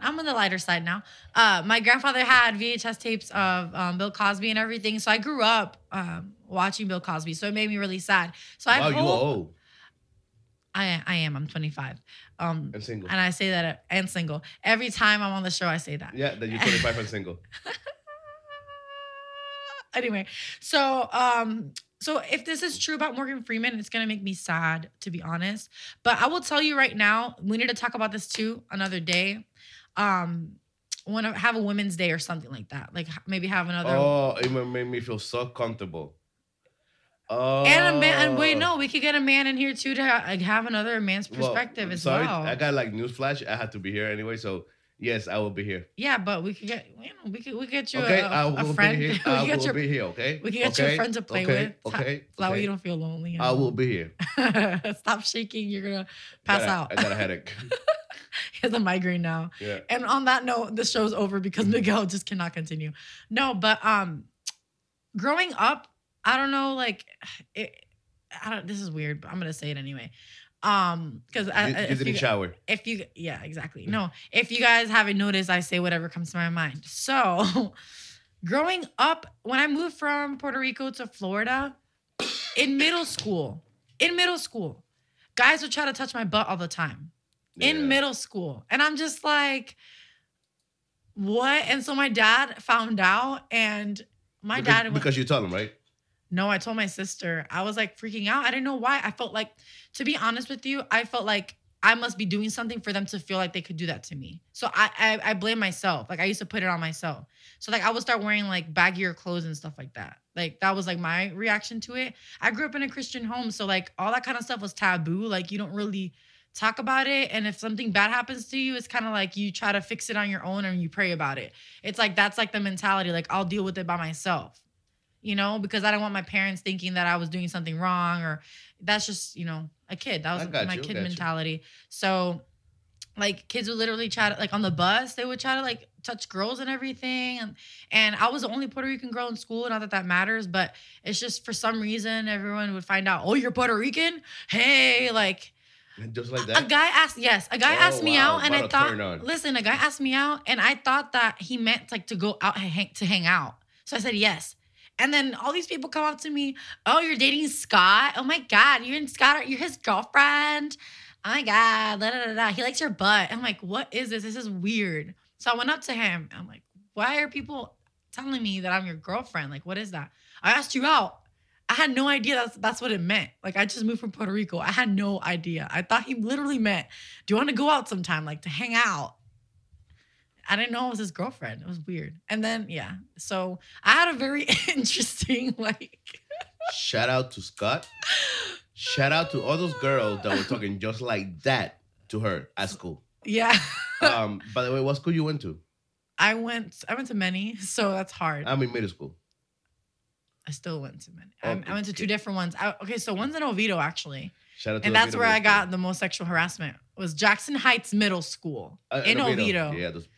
S2: I'm on the lighter side now. Uh, my grandfather had VHS tapes of um, Bill Cosby and everything, so I grew up um, watching Bill Cosby. So it made me really sad. So I
S3: wow, you are old
S2: I I am. I'm 25. Um,
S3: and single.
S2: and I say that and single every time I'm on the show. I say that.
S3: yeah, that you're 25 and single.
S2: anyway, so um so if this is true about Morgan Freeman, it's gonna make me sad to be honest. But I will tell you right now, we need to talk about this too another day. Um want to have a women's day or something like that. Like maybe have another
S3: Oh, it made me feel so comfortable. Oh,
S2: and a man and wait, no, we could get a man in here too to ha- have another man's
S3: Well,
S2: perspective as
S3: sorry,
S2: well.
S3: I got like newsflash. I had to be here anyway, so yes, I will be here.
S2: yeah, but we could get you know, we could we could get you
S3: Okay,
S2: a,
S3: I
S2: a
S3: will
S2: friend.
S3: be here. I
S2: get
S3: will
S2: your
S3: be here. Okay.
S2: we can get you a friend to play
S3: okay?
S2: with.
S3: Okay.
S2: That way you don't feel lonely.
S3: I will be here.
S2: Stop shaking. You're gonna pass
S3: I got
S2: out.
S3: I got a headache.
S2: he has a migraine now.
S3: yeah.
S2: And on that note, the show's over because Miguel just cannot continue. No, but um, growing up, I don't know, like, it, I don't. This is weird, but I'm gonna say it anyway. Um, because I,
S3: you
S2: if
S3: didn't
S2: you,
S3: shower.
S2: if you, yeah, exactly. No, if you guys haven't noticed, I say whatever comes to my mind. So, growing up, when I moved from Puerto Rico to Florida, in middle school, in middle school, guys would try to touch my butt all the time
S3: Yeah.
S2: in middle school. And I'm just like, what? And so my dad found out, and my
S3: because,
S2: dad
S3: because you told him right.
S2: No, I told my sister. I was like freaking out. I didn't know why. I felt like, to be honest with you, I felt like I must be doing something for them to feel like they could do that to me. So I, I I blame myself. Like I used to put it on myself. So like I would start wearing like baggier clothes and stuff like that. Like that was like my reaction to it. I grew up in a Christian home, so like all that kind of stuff was taboo. Like you don't really talk about it and if something bad happens to you it's kind of like you try to fix it on your own and you pray about it it's like that's like the mentality like i'll deal with it by myself you know because i don't want my parents thinking that i was doing something wrong or that's just you know a kid that was my
S3: you,
S2: kid
S3: got you.
S2: mentality so like kids would literally try to like on the bus they would try to like touch girls and everything and and i was the only puerto rican girl in school not that that matters but it's just for some reason everyone would find out oh you're puerto rican hey like
S3: Just like that.
S2: a guy asked, yes, a guy
S3: Oh,
S2: asked me
S3: wow,
S2: out, and
S3: what
S2: I thought, listen, a guy asked me out, and I thought that he meant like to go out and hang, to hang out. So I said yes. And then all these people come up to me, oh, you're dating Scott? Oh my God, you're in Scott, you're his girlfriend. Oh my God, da, da, da, da. he likes your butt. I'm like, what is this? This is weird. So I went up to him. I'm like, why are people telling me that I'm your girlfriend? Like, what is that? I asked you out. I had no idea that's that's what it meant. Like I just moved from Puerto Rico. I had no idea. I thought he literally meant, "Do you want to go out sometime, like to hang out?" I didn't know it was his girlfriend. It was weird. And then yeah, so I had a very interesting like.
S3: Shout out to Scott. Shout out to all those girls that were talking just like that to her at school.
S2: Yeah,
S3: Um, by the way, what school you went to?
S2: I went. I went to many, so that's hard.
S3: I'm in middle school.
S2: I still went to many.
S3: Oh,
S2: I, I went to two different ones. I, okay, so one's in Oviedo actually.
S3: Shout out to
S2: and
S3: Oviedo
S2: that's where I got the most sexual harassment. Was Jackson Heights Middle School
S3: School. Uh,
S2: in Oviedo.
S3: Yeah, those.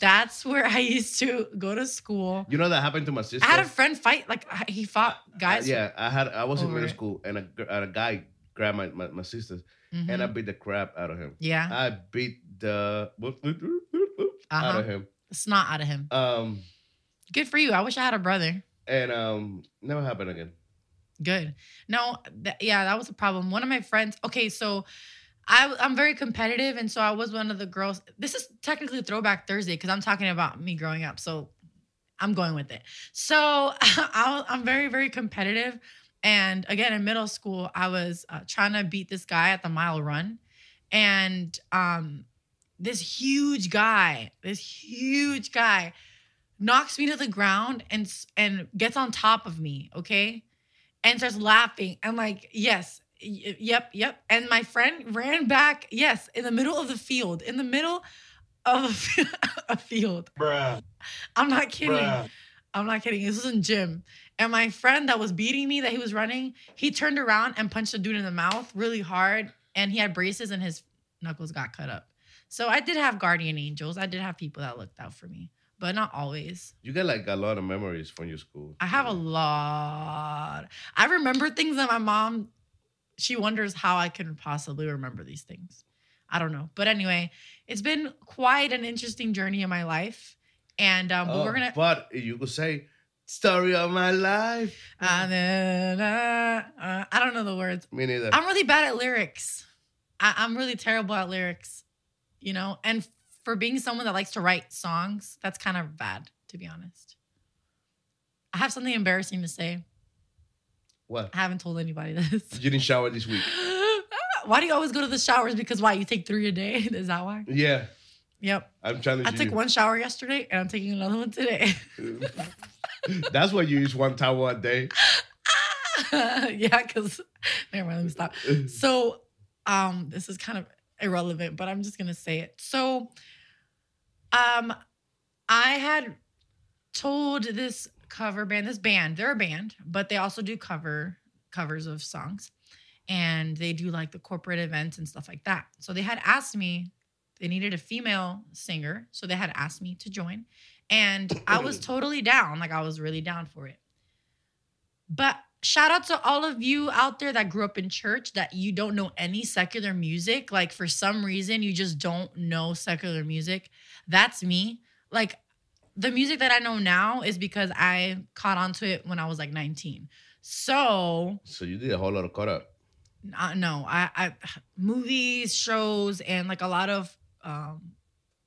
S2: That's where I used to go to school.
S3: You know that happened to my sister.
S2: I had a friend fight like he fought guys.
S3: Uh, yeah, I had. I was in middle
S2: it.
S3: school, and a, and a guy grabbed my, my, my sisters,
S2: Mhm.
S3: and I beat the crap out of him.
S2: yeah,
S3: I beat the out
S2: Uh-huh.
S3: of him.
S2: snot out of him.
S3: Um,
S2: Good for you. I wish I had a brother.
S3: and um, never happened again.
S2: Good. No, th- yeah, that was a problem. One of my friends. Okay, so I I'm very competitive, and so I was one of the girls. This is technically Throwback Thursday because I'm talking about me growing up. So I'm going with it. So I, I'm very very competitive, and again in middle school I was uh, trying to beat this guy at the mile run, and um this huge guy, this huge guy knocks me to the ground and and gets on top of me, okay? And starts laughing. I'm like, "Yes. Y- Yep, yep." And my friend ran back, yes, in the middle of the field, in the middle of a field.
S6: Bruh.
S2: I'm not kidding.
S6: Bruh.
S2: I'm not kidding. This was in gym. And my friend that was beating me, that he was running, he turned around and punched a dude in the mouth really hard. And he had braces and his knuckles got cut up. So I did have guardian angels. I did have people that looked out for me, but not always.
S3: You get like a lot of memories from your school.
S2: I have a lot. I remember things that my mom, she wonders how I can possibly remember these things. I don't know. But anyway, it's been quite an interesting journey in my life. And um,
S3: Oh,
S2: we're gonna
S3: But you could say, "Story of my life."
S2: Uh, uh, I don't know the words.
S3: Me neither.
S2: I'm really bad at lyrics. I, I'm really terrible at lyrics, you know. And for being someone that likes to write songs, that's kind of bad, to be honest. I have something embarrassing to say.
S3: What?
S2: I haven't told anybody this.
S3: You didn't shower this week.
S2: why do you always go to the showers? Because why? You take three a day? Is that why?
S3: Yeah,
S2: Yep.
S3: I'm challenging
S2: I took
S3: you.
S2: one shower yesterday, and I'm taking another one today.
S3: That's why you use one towel a day.
S2: yeah, because never mind, let me stop. So um this is kind of irrelevant, but I'm just gonna say it. So um I had told this cover band, this band, they're a band, but they also do cover covers of songs. And they do like the corporate events and stuff like that. So they had asked me, they needed a female singer. So they had asked me to join. And I was totally down. Like I was really down for it. But shout out to all of you out there that grew up in church that you don't know any secular music. Like for some reason, you just don't know secular music. That's me. Like the music that I know now is because I caught onto it when I was like 19. So
S3: So you did a whole lot of cut up.
S2: uh, no, I, I movies, shows, and like a lot of um,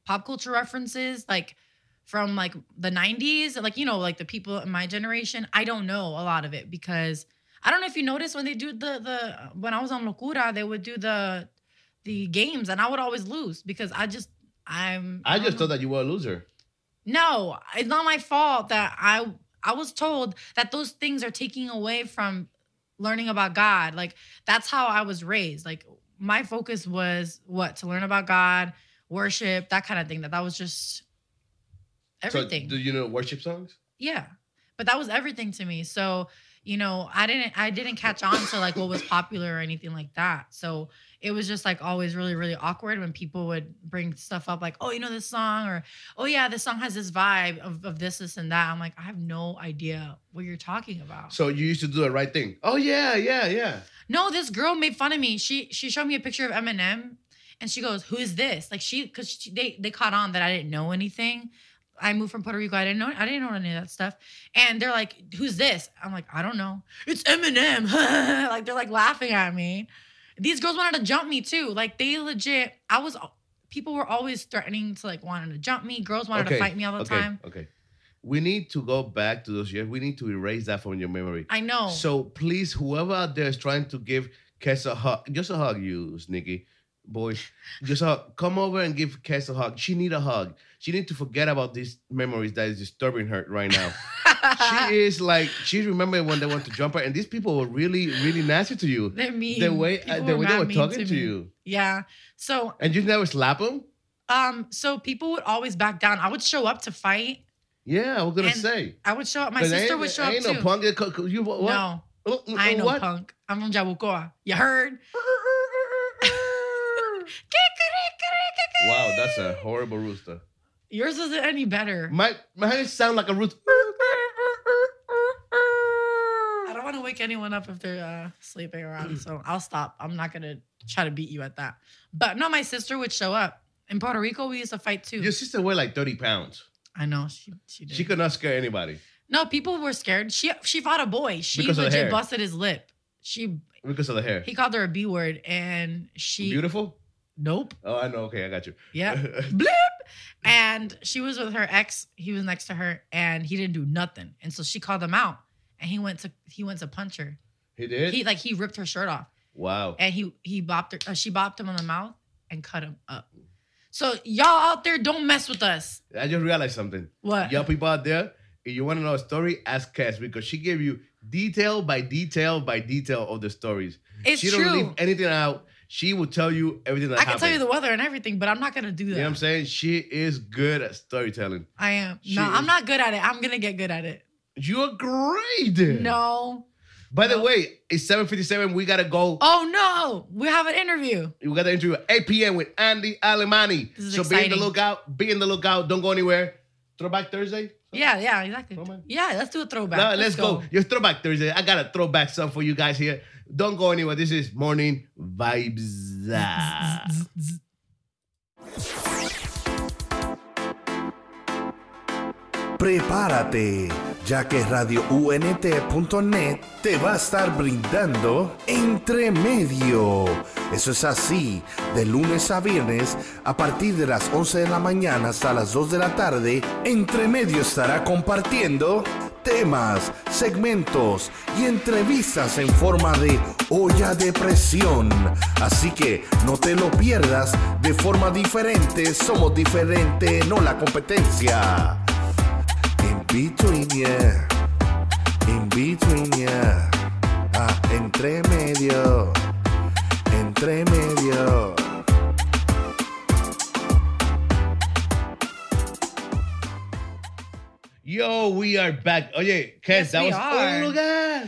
S2: pop culture references, like from like the '90s, like you know, like the people in my generation. I don't know a lot of it because I don't know if you noticed when they do the the when I was on Locura, they would do the the games, and I would always lose because I just I'm
S3: I
S2: don't
S3: just
S2: know.
S3: thought that you were a loser.
S2: No, it's not my fault that I I was told that those things are taking away from learning about God. Like that's how I was raised. Like my focus was what to learn about God, worship, that kind of thing. That that was just everything.
S3: So do you know worship songs?
S2: yeah. But that was everything to me. So, you know, I didn't I didn't catch on to like what was popular or anything like that. So it was just like always really, really awkward when people would bring stuff up like, oh, you know this song, or oh yeah, this song has this vibe of, of this, this, and that. I'm like, I have no idea what you're talking about.
S3: So you used to do the right thing. Oh yeah, yeah, yeah.
S2: No, this girl made fun of me. She she showed me a picture of Eminem, and she goes, "Who is this?" Like she, because they they caught on that I didn't know anything. I moved from Puerto Rico. I didn't know. I didn't know any of that stuff. And they're like, "Who's this?" I'm like, "I don't know. It's Eminem." like they're like laughing at me. These girls wanted to jump me too. Like they legit. I was. People were always threatening to like wanting to jump me. Girls wanted to fight me all the
S3: okay,
S2: time.
S3: Okay. We need to go back to those years. We need to erase that from your memory.
S2: I know.
S3: So please, whoever out there is trying to give Kes a hug, just a hug, you sneaky boy, just hug. come over and give Kes a hug. She need a hug. She need to forget about these memories that is disturbing her right now. she is like she's remembering when they want to jump her, and these people were really, really nasty to you.
S2: They're mean.
S3: The way uh, the way they were talking to,
S2: me.
S3: you,
S2: Yeah. So
S3: and you never slap them.
S2: Um, so people would always back down. I would show up to fight.
S3: Yeah, I was gonna say.
S2: I would show up. My sister would show up
S3: ain't
S2: too.
S3: no punk. You what?
S2: No, I ain't no
S3: what?
S2: punk. I'm from Yabucoa. You heard?
S3: Wow, that's a horrible rooster.
S2: Yours isn't any better.
S3: My my sound like a rooster.
S2: I don't want to wake anyone up if they're uh, sleeping around, so I'll stop. I'm not gonna try to beat you at that. But no, my sister would show up. In Puerto Rico, we used to fight too.
S3: Your sister weighed like 30 pounds.
S2: I know she she did.
S3: She could not scare anybody
S2: no, people were scared. She she fought a boy. She
S3: Because
S2: legit busted his lip. She
S3: because of the hair.
S2: he called her a b word, and she
S3: Beautiful?
S2: Nope.
S3: Oh, I know. Okay, I got you.
S2: Yeah. blip. And she was with her ex. He was next to her, and he didn't do nothing. And so she called him out, and he went to he went to punch her.
S3: he did?
S2: He like he ripped her shirt off,
S3: wow.
S2: and he he bopped her. Uh, she bopped him on the mouth and cut him up. So y'all out there, don't mess with us.
S3: I just realized something.
S2: What?
S3: Y'all people out there, if you want to know a story, ask Cass because she gave you detail by detail by detail of the stories.
S2: It's
S3: she
S2: true.
S3: don't leave anything out. She will tell you everything that
S2: I can
S3: happened.
S2: tell you the weather and everything, but I'm not gonna do
S3: You
S2: that.
S3: know what I'm saying? She is good at storytelling.
S2: I am.
S3: She
S2: no, I'm not good at it. I'm gonna get good at it.
S3: You're great.
S2: No.
S3: By the
S2: No.
S3: way, it's 7:57. We gotta go.
S2: Oh no, we have an interview.
S3: We got the interview at 8 p.m. with Andy Alemani.
S2: This is
S3: so be in the lookout. Be in the lookout. Don't go anywhere. Throwback Thursday.
S2: Yeah, yeah, exactly.
S3: Throwback?
S2: Yeah, let's do a throwback.
S3: No, let's, go. Your throwback Thursday. I got a throwback song for you guys here. Don't go anywhere. This is morning vibes.
S4: Prepárate, ya que RadioUNT.net te va a estar brindando Entre Medio. Eso es así, de lunes a viernes, a partir de las 11 de la mañana hasta las 2 de la tarde, Entre Medio estará compartiendo temas, segmentos y entrevistas en forma de olla de presión. Así que no te lo pierdas de forma diferente, somos diferente, no la competencia. In between, yeah. In between,
S3: we are back. Oye, Kes,
S2: Yes,
S3: that was
S2: are.
S3: un lugar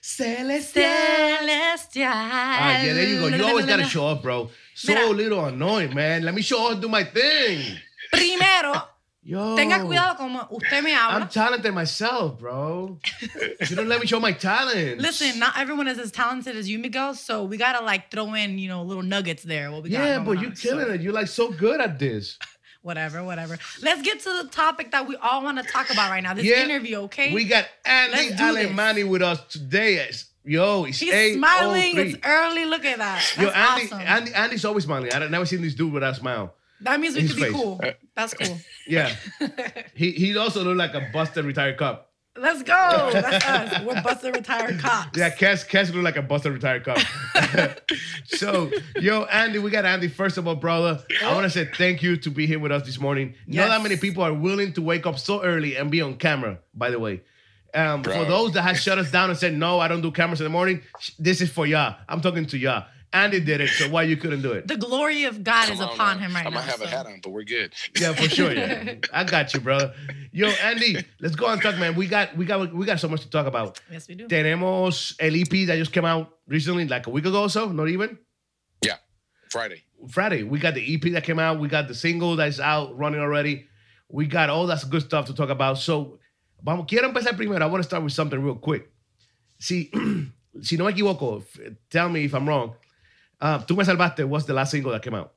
S3: celestial.
S2: Celestial.
S3: Ah, yeah, there you go. You always gotta show up, bro. So
S2: Mira.
S3: little annoying, man. Let me show up, do my thing.
S2: Primero,
S3: Yo,
S2: tenga cuidado como usted me habla.
S3: I'm talented myself, bro. you don't let me show my talent.
S2: Listen, not everyone is as talented as you, Miguel. So we gotta like throw in, you know, little nuggets there. What we got
S3: Yeah, but you're killing
S2: So,
S3: it. You're like so good at this.
S2: Whatever, whatever. Let's get to the topic that we all want to talk about right now. This
S3: Yeah,
S2: interview, okay?
S3: We got Andy
S2: this.
S3: Alemani with us today. Yo, it's
S2: He's smiling. It's oh early. Look at that. That's
S3: Yo, Andy,
S2: awesome.
S3: Andy, Andy's always smiling. I've never seen this dude without a smile.
S2: that means we could be
S3: face.
S2: cool. Uh, That's cool.
S3: Yeah, he he also look like a busted retired cop.
S2: Let's go. That's us. We're busted retired cops.
S3: Yeah, Cass Cass look like a busted retired cop. so, yo, Andy, we got Andy. First of all, brother, I want to say thank you to be here with us this morning. Not that many people are willing to wake up so early and be on camera. By the way, um, for those that have shut us down and said no, I don't do cameras in the morning. sh- This is for y'all. I'm talking to y'all. Andy did it, so why you couldn't do it?
S2: The glory of God is
S6: on,
S2: upon
S6: man.
S2: him right now.
S6: I
S2: now.
S6: might have a hat on, but we're good.
S3: Yeah, for sure. Yeah, I got you, brother. Yo, Andy, let's go and talk, man. We got we got we got so much to talk about.
S2: Yes, we do.
S3: Tenemos el EP that just came out recently, like a week ago or so, not even.
S6: Yeah, Friday.
S3: Friday. We got the EP that came out. We got the single that's out running already. We got all that good stuff to talk about. So, vamos, quiero empezar primero. I want to start with something real quick. Si, si no me equivoco, tell me if I'm wrong. Uh, Tú me salvaste was the last single that came out,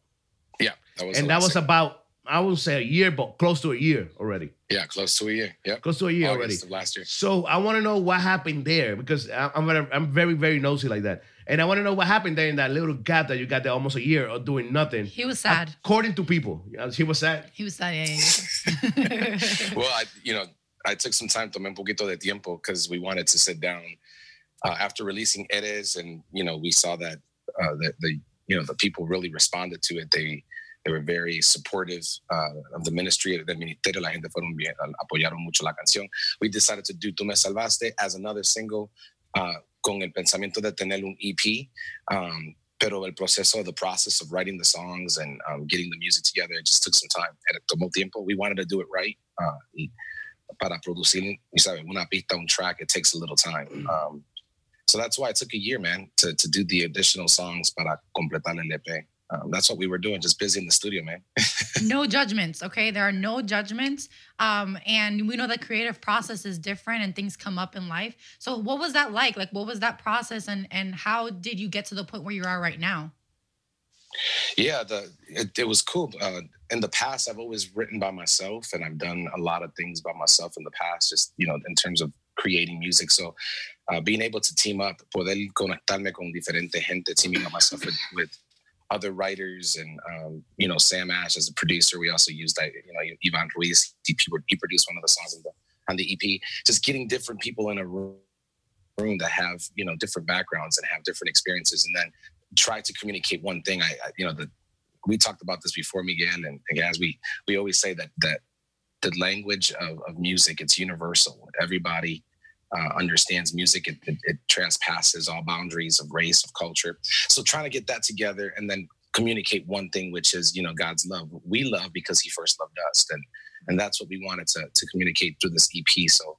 S6: Yeah, that was.
S3: and that was
S6: thing.
S3: about I would say a year, but close to a year already.
S6: yeah, close to a year. Yeah,
S3: Close to a year already.
S6: August of last year.
S3: So I want to know what happened there because I- I'm very, I'm very very nosy like that, and I want to know what happened there in that little gap that you got there almost a year of doing nothing.
S2: He was sad.
S3: According to people, he was sad.
S2: He was sad. Yeah, yeah, yeah.
S6: Well, I, you know, I took some time, tomé un poquito de tiempo, because we wanted to sit down uh, after releasing Eres, and you know, we saw that uh, the, the you know the people really responded to it. They they were very supportive uh, of the ministry del ministerio. La gente fueron bien, apoyaron mucho la canción. We decided to do "Tú Me Salvaste" as another single uh, con el pensamiento de tener un EP. Um, pero el proceso, the process of writing the songs and um, getting the music together, it just took some time. And it tomó tiempo. We wanted to do it right. Uh, para producir, you sabe, una pista, un track, it takes a little time. Um, so that's why it took a year, man, to to do the additional songs para completar el EP. Um, that's what we were doing, just busy in the studio, man.
S2: no judgments, okay? There are no judgments. Um, and we know the creative process is different and things come up in life. So what was that like? Like what was that process and and how did you get to the point where you are right now?
S6: Yeah, the it, it was cool. Uh, in the past, I've always written by myself, and I've done a lot of things by myself in the past. Just you know, in terms of creating music. So, uh, being able to team up, poder conectarme con diferente gente, teaming up myself with, with other writers and um, you know Sam Ash as a producer. We also used you know Ivan Ruiz. He, produced one of the songs on the on the EP. Just getting different people in a room that have you know different backgrounds and have different experiences, and then try to communicate one thing. I, I you know the we talked about this before, Miguel, and again, as we we always say that that the language of, of music it's universal. Everybody uh, understands music. It, it, it transpasses all boundaries of race, of culture. So trying to get that together and then communicate one thing, which is you know God's love. We love because He first loved us, and and that's what we wanted to to communicate through this EP. So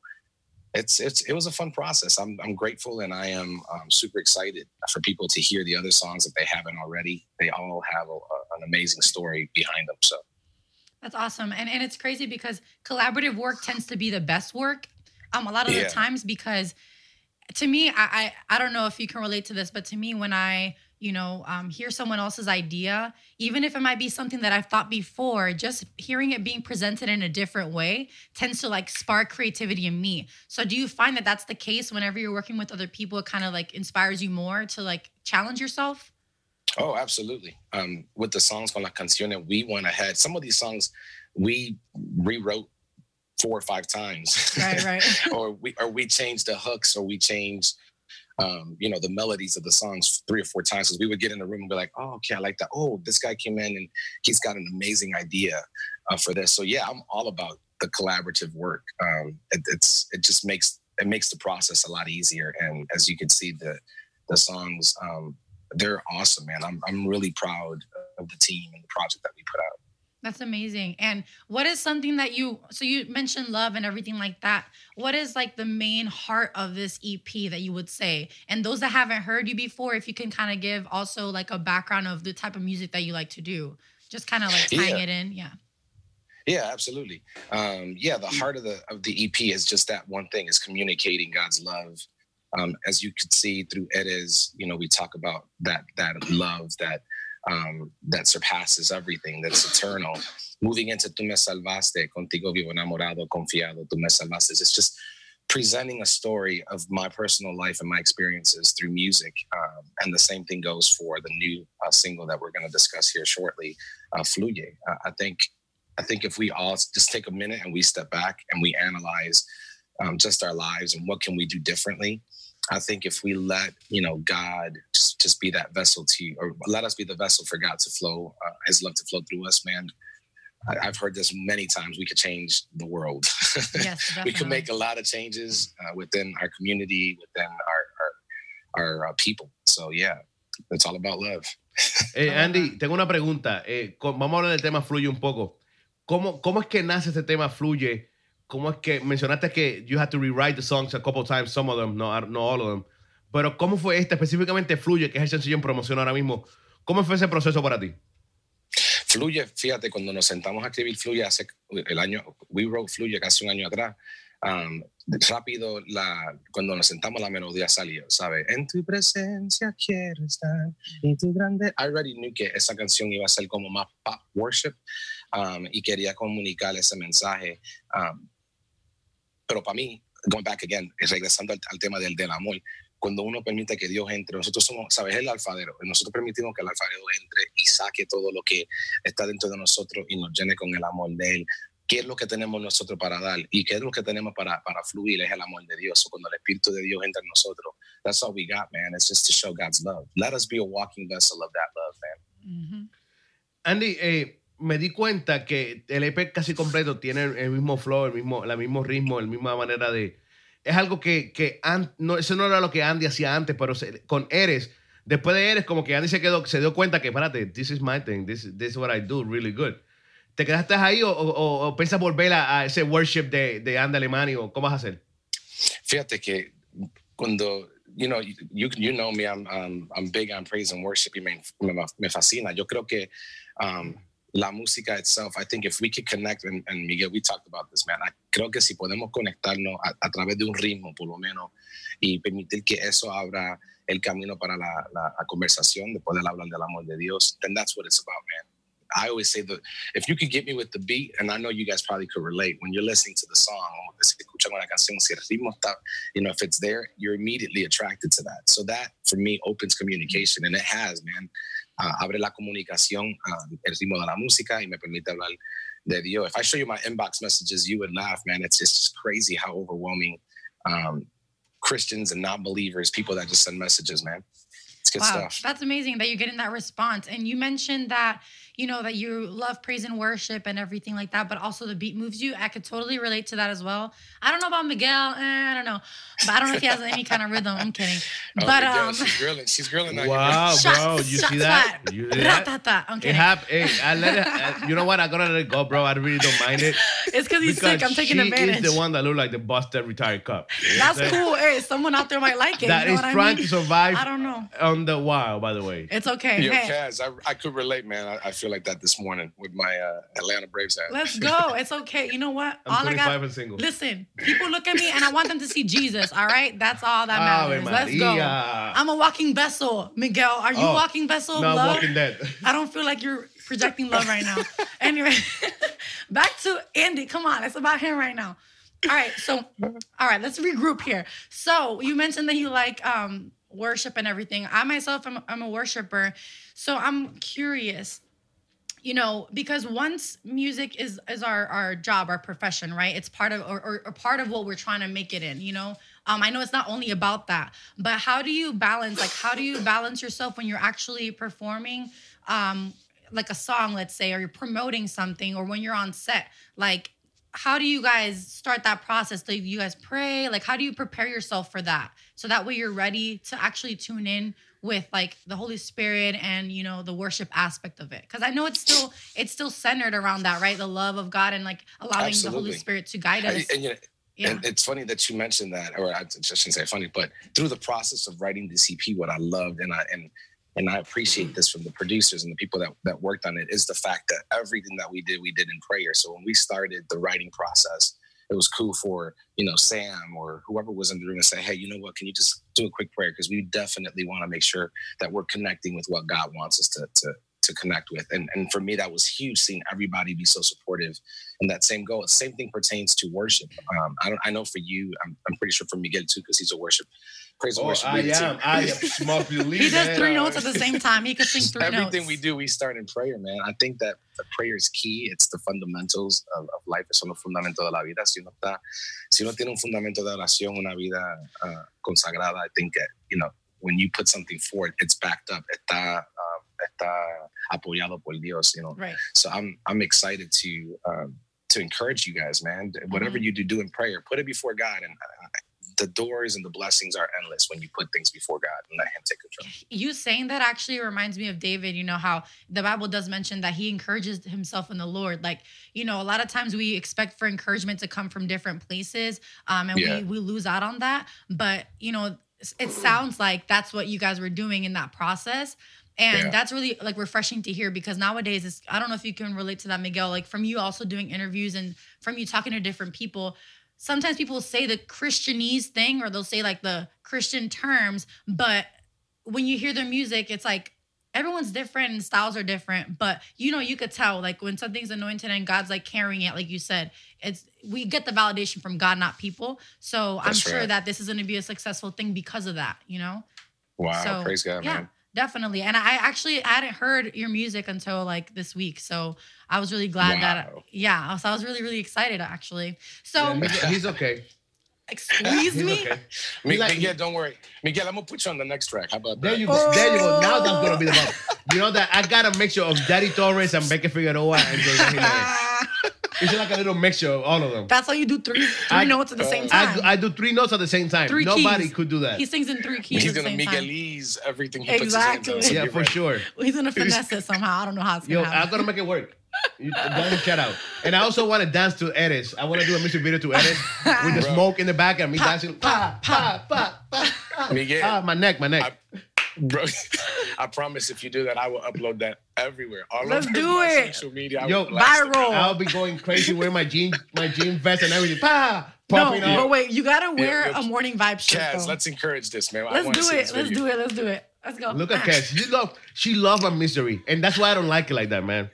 S6: it's it's it was a fun process. I'm I'm grateful and I am um, super excited for people to hear the other songs if they haven't already. They all have a, a, an amazing story behind them. So
S2: that's awesome, and and it's crazy because collaborative work tends to be the best work. Um, a lot of yeah. the times because to me, I, I I don't know if you can relate to this, but to me, when I you know, um, hear someone else's idea, even if it might be something that I've thought before, just hearing it being presented in a different way tends to like spark creativity in me. So, do you find that that's the case whenever you're working with other people? It kind of like inspires you more to like challenge yourself?
S6: Oh, absolutely. Um, with the songs con la canciones, we went ahead. Some of these songs we rewrote four or five times.
S2: Right, right.
S6: or we or we changed the hooks or we changed um, you know, the melodies of the songs three or four times because we would get in the room and be like, oh, okay, I like that. Oh, this guy came in and he's got an amazing idea uh, for this. So yeah, I'm all about the collaborative work. Um, it, it's it just makes it makes the process a lot easier. And as you can see, the the songs um, they're awesome, man. I'm I'm really proud of the team and the project that we put out.
S2: That's amazing. And what is something that you so you mentioned love and everything like that. What is like the main heart of this EP that you would say? And those that haven't heard you before, if you can kind of give also like a background of the type of music that you like to do. Just kind of like tying yeah. it in. Yeah.
S6: Yeah, absolutely. Um, yeah, the heart of the of the EP is just that one thing is communicating God's love. Um, as you could see through Eres, you know, we talk about that that love that um, that surpasses everything, that's eternal. Moving into Tu Me Salvaste, Contigo Vivo Enamorado, Confiado, Tu Me Salvaste, it's just presenting a story of my personal life and my experiences through music. Um, and the same thing goes for the new uh, single that we're going to discuss here shortly, uh, Fluye. Uh, I think I think if we all just take a minute and we step back and we analyze um, just our lives and what can we do differently, I think if we let you know God just, just be that vessel to, or let us be the vessel for God to flow, uh, His love to flow through us, man. I, have heard this many times. We could change the world.
S2: Yes,
S6: we could make a lot of changes uh, within our community, within our our, our uh, people. So yeah, it's all about love.
S3: Eh, Andy, tengo una pregunta. Eh, vamos a hablar del tema fluye un poco. ¿Cómo, ¿Cómo es que nace este tema fluye? ¿Cómo es que mencionaste que you had to rewrite the songs a couple times, some of them, no, no all of them? Pero ¿cómo fue este específicamente Fluye, que es el sencillo en promoción ahora mismo? ¿Cómo fue ese proceso para ti?
S6: Fluye, fíjate, cuando nos sentamos a escribir Fluye hace el año, we wrote Fluye casi un año atrás. Um, rápido, la, cuando nos sentamos, la melodía salió, ¿sabes? En tu presencia quiero estar y tu grande. I already knew que esa canción iba a ser como más pop worship um, y quería comunicar ese mensaje. Um, pero para mí, going back again, regresando al, al, tema del, del amor, cuando uno permite que Dios entre, nosotros somos, ¿sabes? El alfadero. Nosotros permitimos que el alfadero entre y saque todo lo que está dentro de nosotros y nos llene con el amor de Él. ¿Qué es lo que tenemos nosotros para dar? ¿Y qué es lo que tenemos para, para fluir? Es el amor de Dios. Cuando el Espíritu de Dios entra en nosotros, that's all we got, man. It's just to show God's love. Let us be a walking vessel of that love, man.
S2: Mm -hmm.
S3: Andy, eh, me di cuenta que el EP casi completo tiene el mismo flow, el mismo, el mismo ritmo, la misma manera de... Es algo que, que no, eso no era lo que Andy hacía antes, pero con Eres, después de Eres, como que Andy se quedó, se dio cuenta que, espérate, this is my thing, this, this is what I do really good. ¿Te quedaste ahí o, o, o piensas volver a, ese worship de, de Andy Alemani o cómo vas a hacer?
S6: Fíjate que cuando you know, you you, know me. I'm I'm big on praise and worship. Y me, me, me fascina. Yo creo que um, la música itself. I think if we could connect, and, and Miguel, we talked about this, man. I creo que si podemos conectarnos a, a través de un ritmo, por lo menos, y permitir que eso abra el camino para la, la, la conversación de poder hablar del amor de Dios, then that's what it's about, man. I always say that if you could get me with the beat, and I know you guys probably could relate when you're listening to the song, canción, si el ritmo está, you know, if it's there, you're immediately attracted to that. So that for me opens communication, and it has, man. Uh, abre la comunicación, uh, el ritmo de la música, y me permite hablar de Dios. If I show you my inbox messages, you would laugh, man. It's just crazy how overwhelming um, Christians and non-believers, people that just send messages, man. It's good
S2: wow,
S6: stuff.
S2: that's amazing that you're getting that response. And you mentioned that you know that you love praise and worship and everything like that, but also the beat moves you. I could totally relate to that as well. I don't know about Miguel, eh, I don't know, but I don't know if he has any kind of rhythm. I'm kidding,
S6: Oh,
S2: but
S6: Miguel,
S2: um,
S6: she's grilling. She's grilling. out
S3: Wow,
S2: Shots-
S3: bro, you
S2: shots
S3: see that?
S2: fired.
S3: You see that?
S2: Ratata. I'm
S3: It
S2: kidding.
S3: Hey, I let it. uh, you know what? I'm gonna let it go, bro. I really don't mind it.
S2: It's because he's
S3: because
S2: sick. I'm taking
S3: she
S2: advantage.
S3: is the one that look like the busted retired cup. You know
S2: That's
S3: I'm
S2: cool. Hey, someone out there might like it.
S3: That
S2: you know
S3: is
S2: what I
S3: trying
S2: mean?
S3: to survive
S2: I don't know.
S3: on the wild, by the way.
S2: It's okay.
S6: Yo,
S2: hey,
S6: Kaz, I, I could relate, man. I, I feel like that this morning with my uh, Atlanta Braves hat.
S2: let's go. It's okay. You know what?
S3: I'm
S2: all I got.
S3: and single.
S2: Listen, people look at me and I want them to see Jesus. All right, that's all that
S3: Ave
S2: matters. Let's go. I'm a walking vessel, Miguel. Are you
S3: Oh,
S2: walking vessel?
S3: No, I'm
S2: love?
S3: walking dead.
S2: I don't feel like you're projecting love right now. anyway, back to Andy. Come on, it's about him right now. All right, so all right, let's regroup here. So you mentioned that you like um worship and everything. I myself am I'm a worshiper. So I'm curious, you know, because once music is is our our job, our profession, right? It's part of or, or, or part of what we're trying to make it in, you know. Um, I know it's not only about that, but how do you balance? Like, how do you balance yourself when you're actually performing, um, like a song, let's say, or you're promoting something, or when you're on set? Like, how do you guys start that process? Do you guys pray? Like, how do you prepare yourself for that? So that way you're ready to actually tune in with like the Holy Spirit and you know the worship aspect of it. Because I know it's still it's still centered around that, right? The love of God and like allowing the Holy Spirit to guide us.
S6: and, you know,
S2: Yeah.
S6: and it's funny that you mentioned that, or I just shouldn't say funny, but through the process of writing this EP, what I loved and I and and I appreciate this from the producers and the people that that worked on it is the fact that everything that we did, we did in prayer. So when we started the writing process, it was cool for you know Sam or whoever was in the room to say, hey, you know what? Can you just do a quick prayer because we definitely want to make sure that we're connecting with what God wants us to to to connect with. And and for me, that was huge seeing everybody be so supportive and that same goal. Same thing pertains to worship. Um, I don't. I know for you, I'm, I'm pretty sure for Miguel too, because he's a worship, praise and
S3: Oh,
S6: worship
S3: I
S6: leader too.
S3: am. I am. Must believe
S2: he does
S3: that.
S2: three notes at the same time. He could sing three
S6: Everything
S2: notes.
S6: we do, we start in prayer, man. I think that the prayer is key. It's the fundamentals of, of life. Son los fundamentos de la vida. Si uno está, si uno tiene un fundamento de oración, una vida uh, consagrada, I think that you know when you put something forward, it's backed up. Está, um, está apoyado por Dios. You know.
S2: Right.
S6: So I'm I'm excited to um, to encourage you guys, man. Whatever
S2: Mhm.
S6: you do, do in prayer. Put it before God, and uh, the doors and the blessings are endless when you put things before God and let Him take control.
S2: You saying that actually reminds me of David. You know how the Bible does mention that he encourages himself in the Lord. Like, you know, a lot of times we expect for encouragement to come from different places, um, and
S6: Yeah.
S2: we we lose out on that. But you know, it sounds like that's what you guys were doing in that process. And
S6: Yeah.
S2: that's really like refreshing to hear because nowadays it's I don't know if you can relate to that, Miguel. Like from you also doing interviews and from you talking to different people, sometimes people say the Christianese thing or they'll say like the Christian terms, but when you hear their music, it's like everyone's different and styles are different. But you know, you could tell like when something's anointed and God's like carrying it, like you said, it's we get the validation from God, not people. So I'm
S6: That's
S2: sure
S6: right.
S2: that this is going to be a successful thing because of that. You know.
S6: Wow,
S2: So,
S6: praise God,
S2: yeah.
S6: man.
S2: Definitely. And I actually I hadn't heard your music until like this week. So I was really glad that
S6: Wow.
S2: yeah. So I was really, really excited actually. So
S3: Miguel, he's okay.
S2: excuse me.
S3: okay.
S6: Mi-
S3: like-
S6: Miguel, don't worry. Miguel, I'm gonna put you on the next track. How about
S3: There
S6: that?
S3: you go. There you go. Now that's
S2: Oh.
S3: gonna be the bump. You know that I got a mixture of Daddy Torres and Becky Figueroa and Jose Jimenez. It's like a little mixture of all of them.
S2: That's how you do three three
S3: I-
S2: notes at the same time.
S3: do- I do three notes at the same time.
S2: Three
S3: Nobody
S2: keys.
S3: could do that.
S2: he sings in three keys
S6: He's
S2: at the
S6: gonna
S2: same time.
S6: Miguelese everything he
S2: Exactly.
S6: puts his hands on. so
S3: yeah, for
S6: ready.
S3: sure.
S2: He's gonna finesse it somehow. I don't know how it's gonna
S3: Yo,
S2: happen.
S3: I'm gonna make it work. You, don't shout out. And I also want to dance to Eres. I want to do a music video to Eres with the
S6: Bro.
S3: smoke in the back and me
S2: Pa,
S3: dancing.
S2: pa, pa,
S3: pa, pa, pa.
S7: ah,
S6: Miguel,
S7: ah, my neck, my neck.
S6: Bro, I promise if you do that, I will upload that everywhere. All
S2: Let's
S6: over
S2: do
S6: my
S2: it.
S6: social media. I
S7: Yo,
S6: will blast it.
S2: Viral.
S7: I'll be going crazy wearing my jean, my jean vest and everything. Pa,
S2: No,
S7: popping
S2: but
S7: up.
S2: wait, you gotta wear
S6: yeah.
S2: a morning vibe shirt.
S6: Kaz,
S2: though.
S6: let's encourage this, man.
S2: Let's
S6: wanna
S2: do it. Let's do it. Let's do it. Let's go.
S7: Look at Cass. She love, she love my misery, and that's why I don't like it like that, man.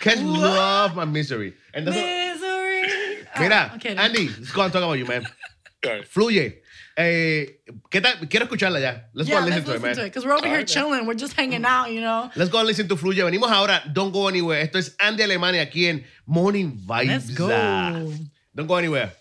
S7: Cass
S2: What?
S7: love my misery, and that's what,
S2: Misery.
S7: Mira,
S2: Ah, okay.
S7: Andy, let's go and talk about you, man.
S6: All right.
S7: Fluye. Eh, ¿qué tal? Quiero escucharla ya. Let's go and listen
S2: let's
S7: to it,
S2: listen
S7: man.
S2: to it because we're over here
S6: Alright, man.
S2: chilling. We're just hanging out, you know.
S7: Let's go and listen to Fluye. Venimos ahora. Don't go anywhere. Esto es Andy Alemani aquí en Morning Vibes.
S2: Let's go.
S7: Don't go anywhere.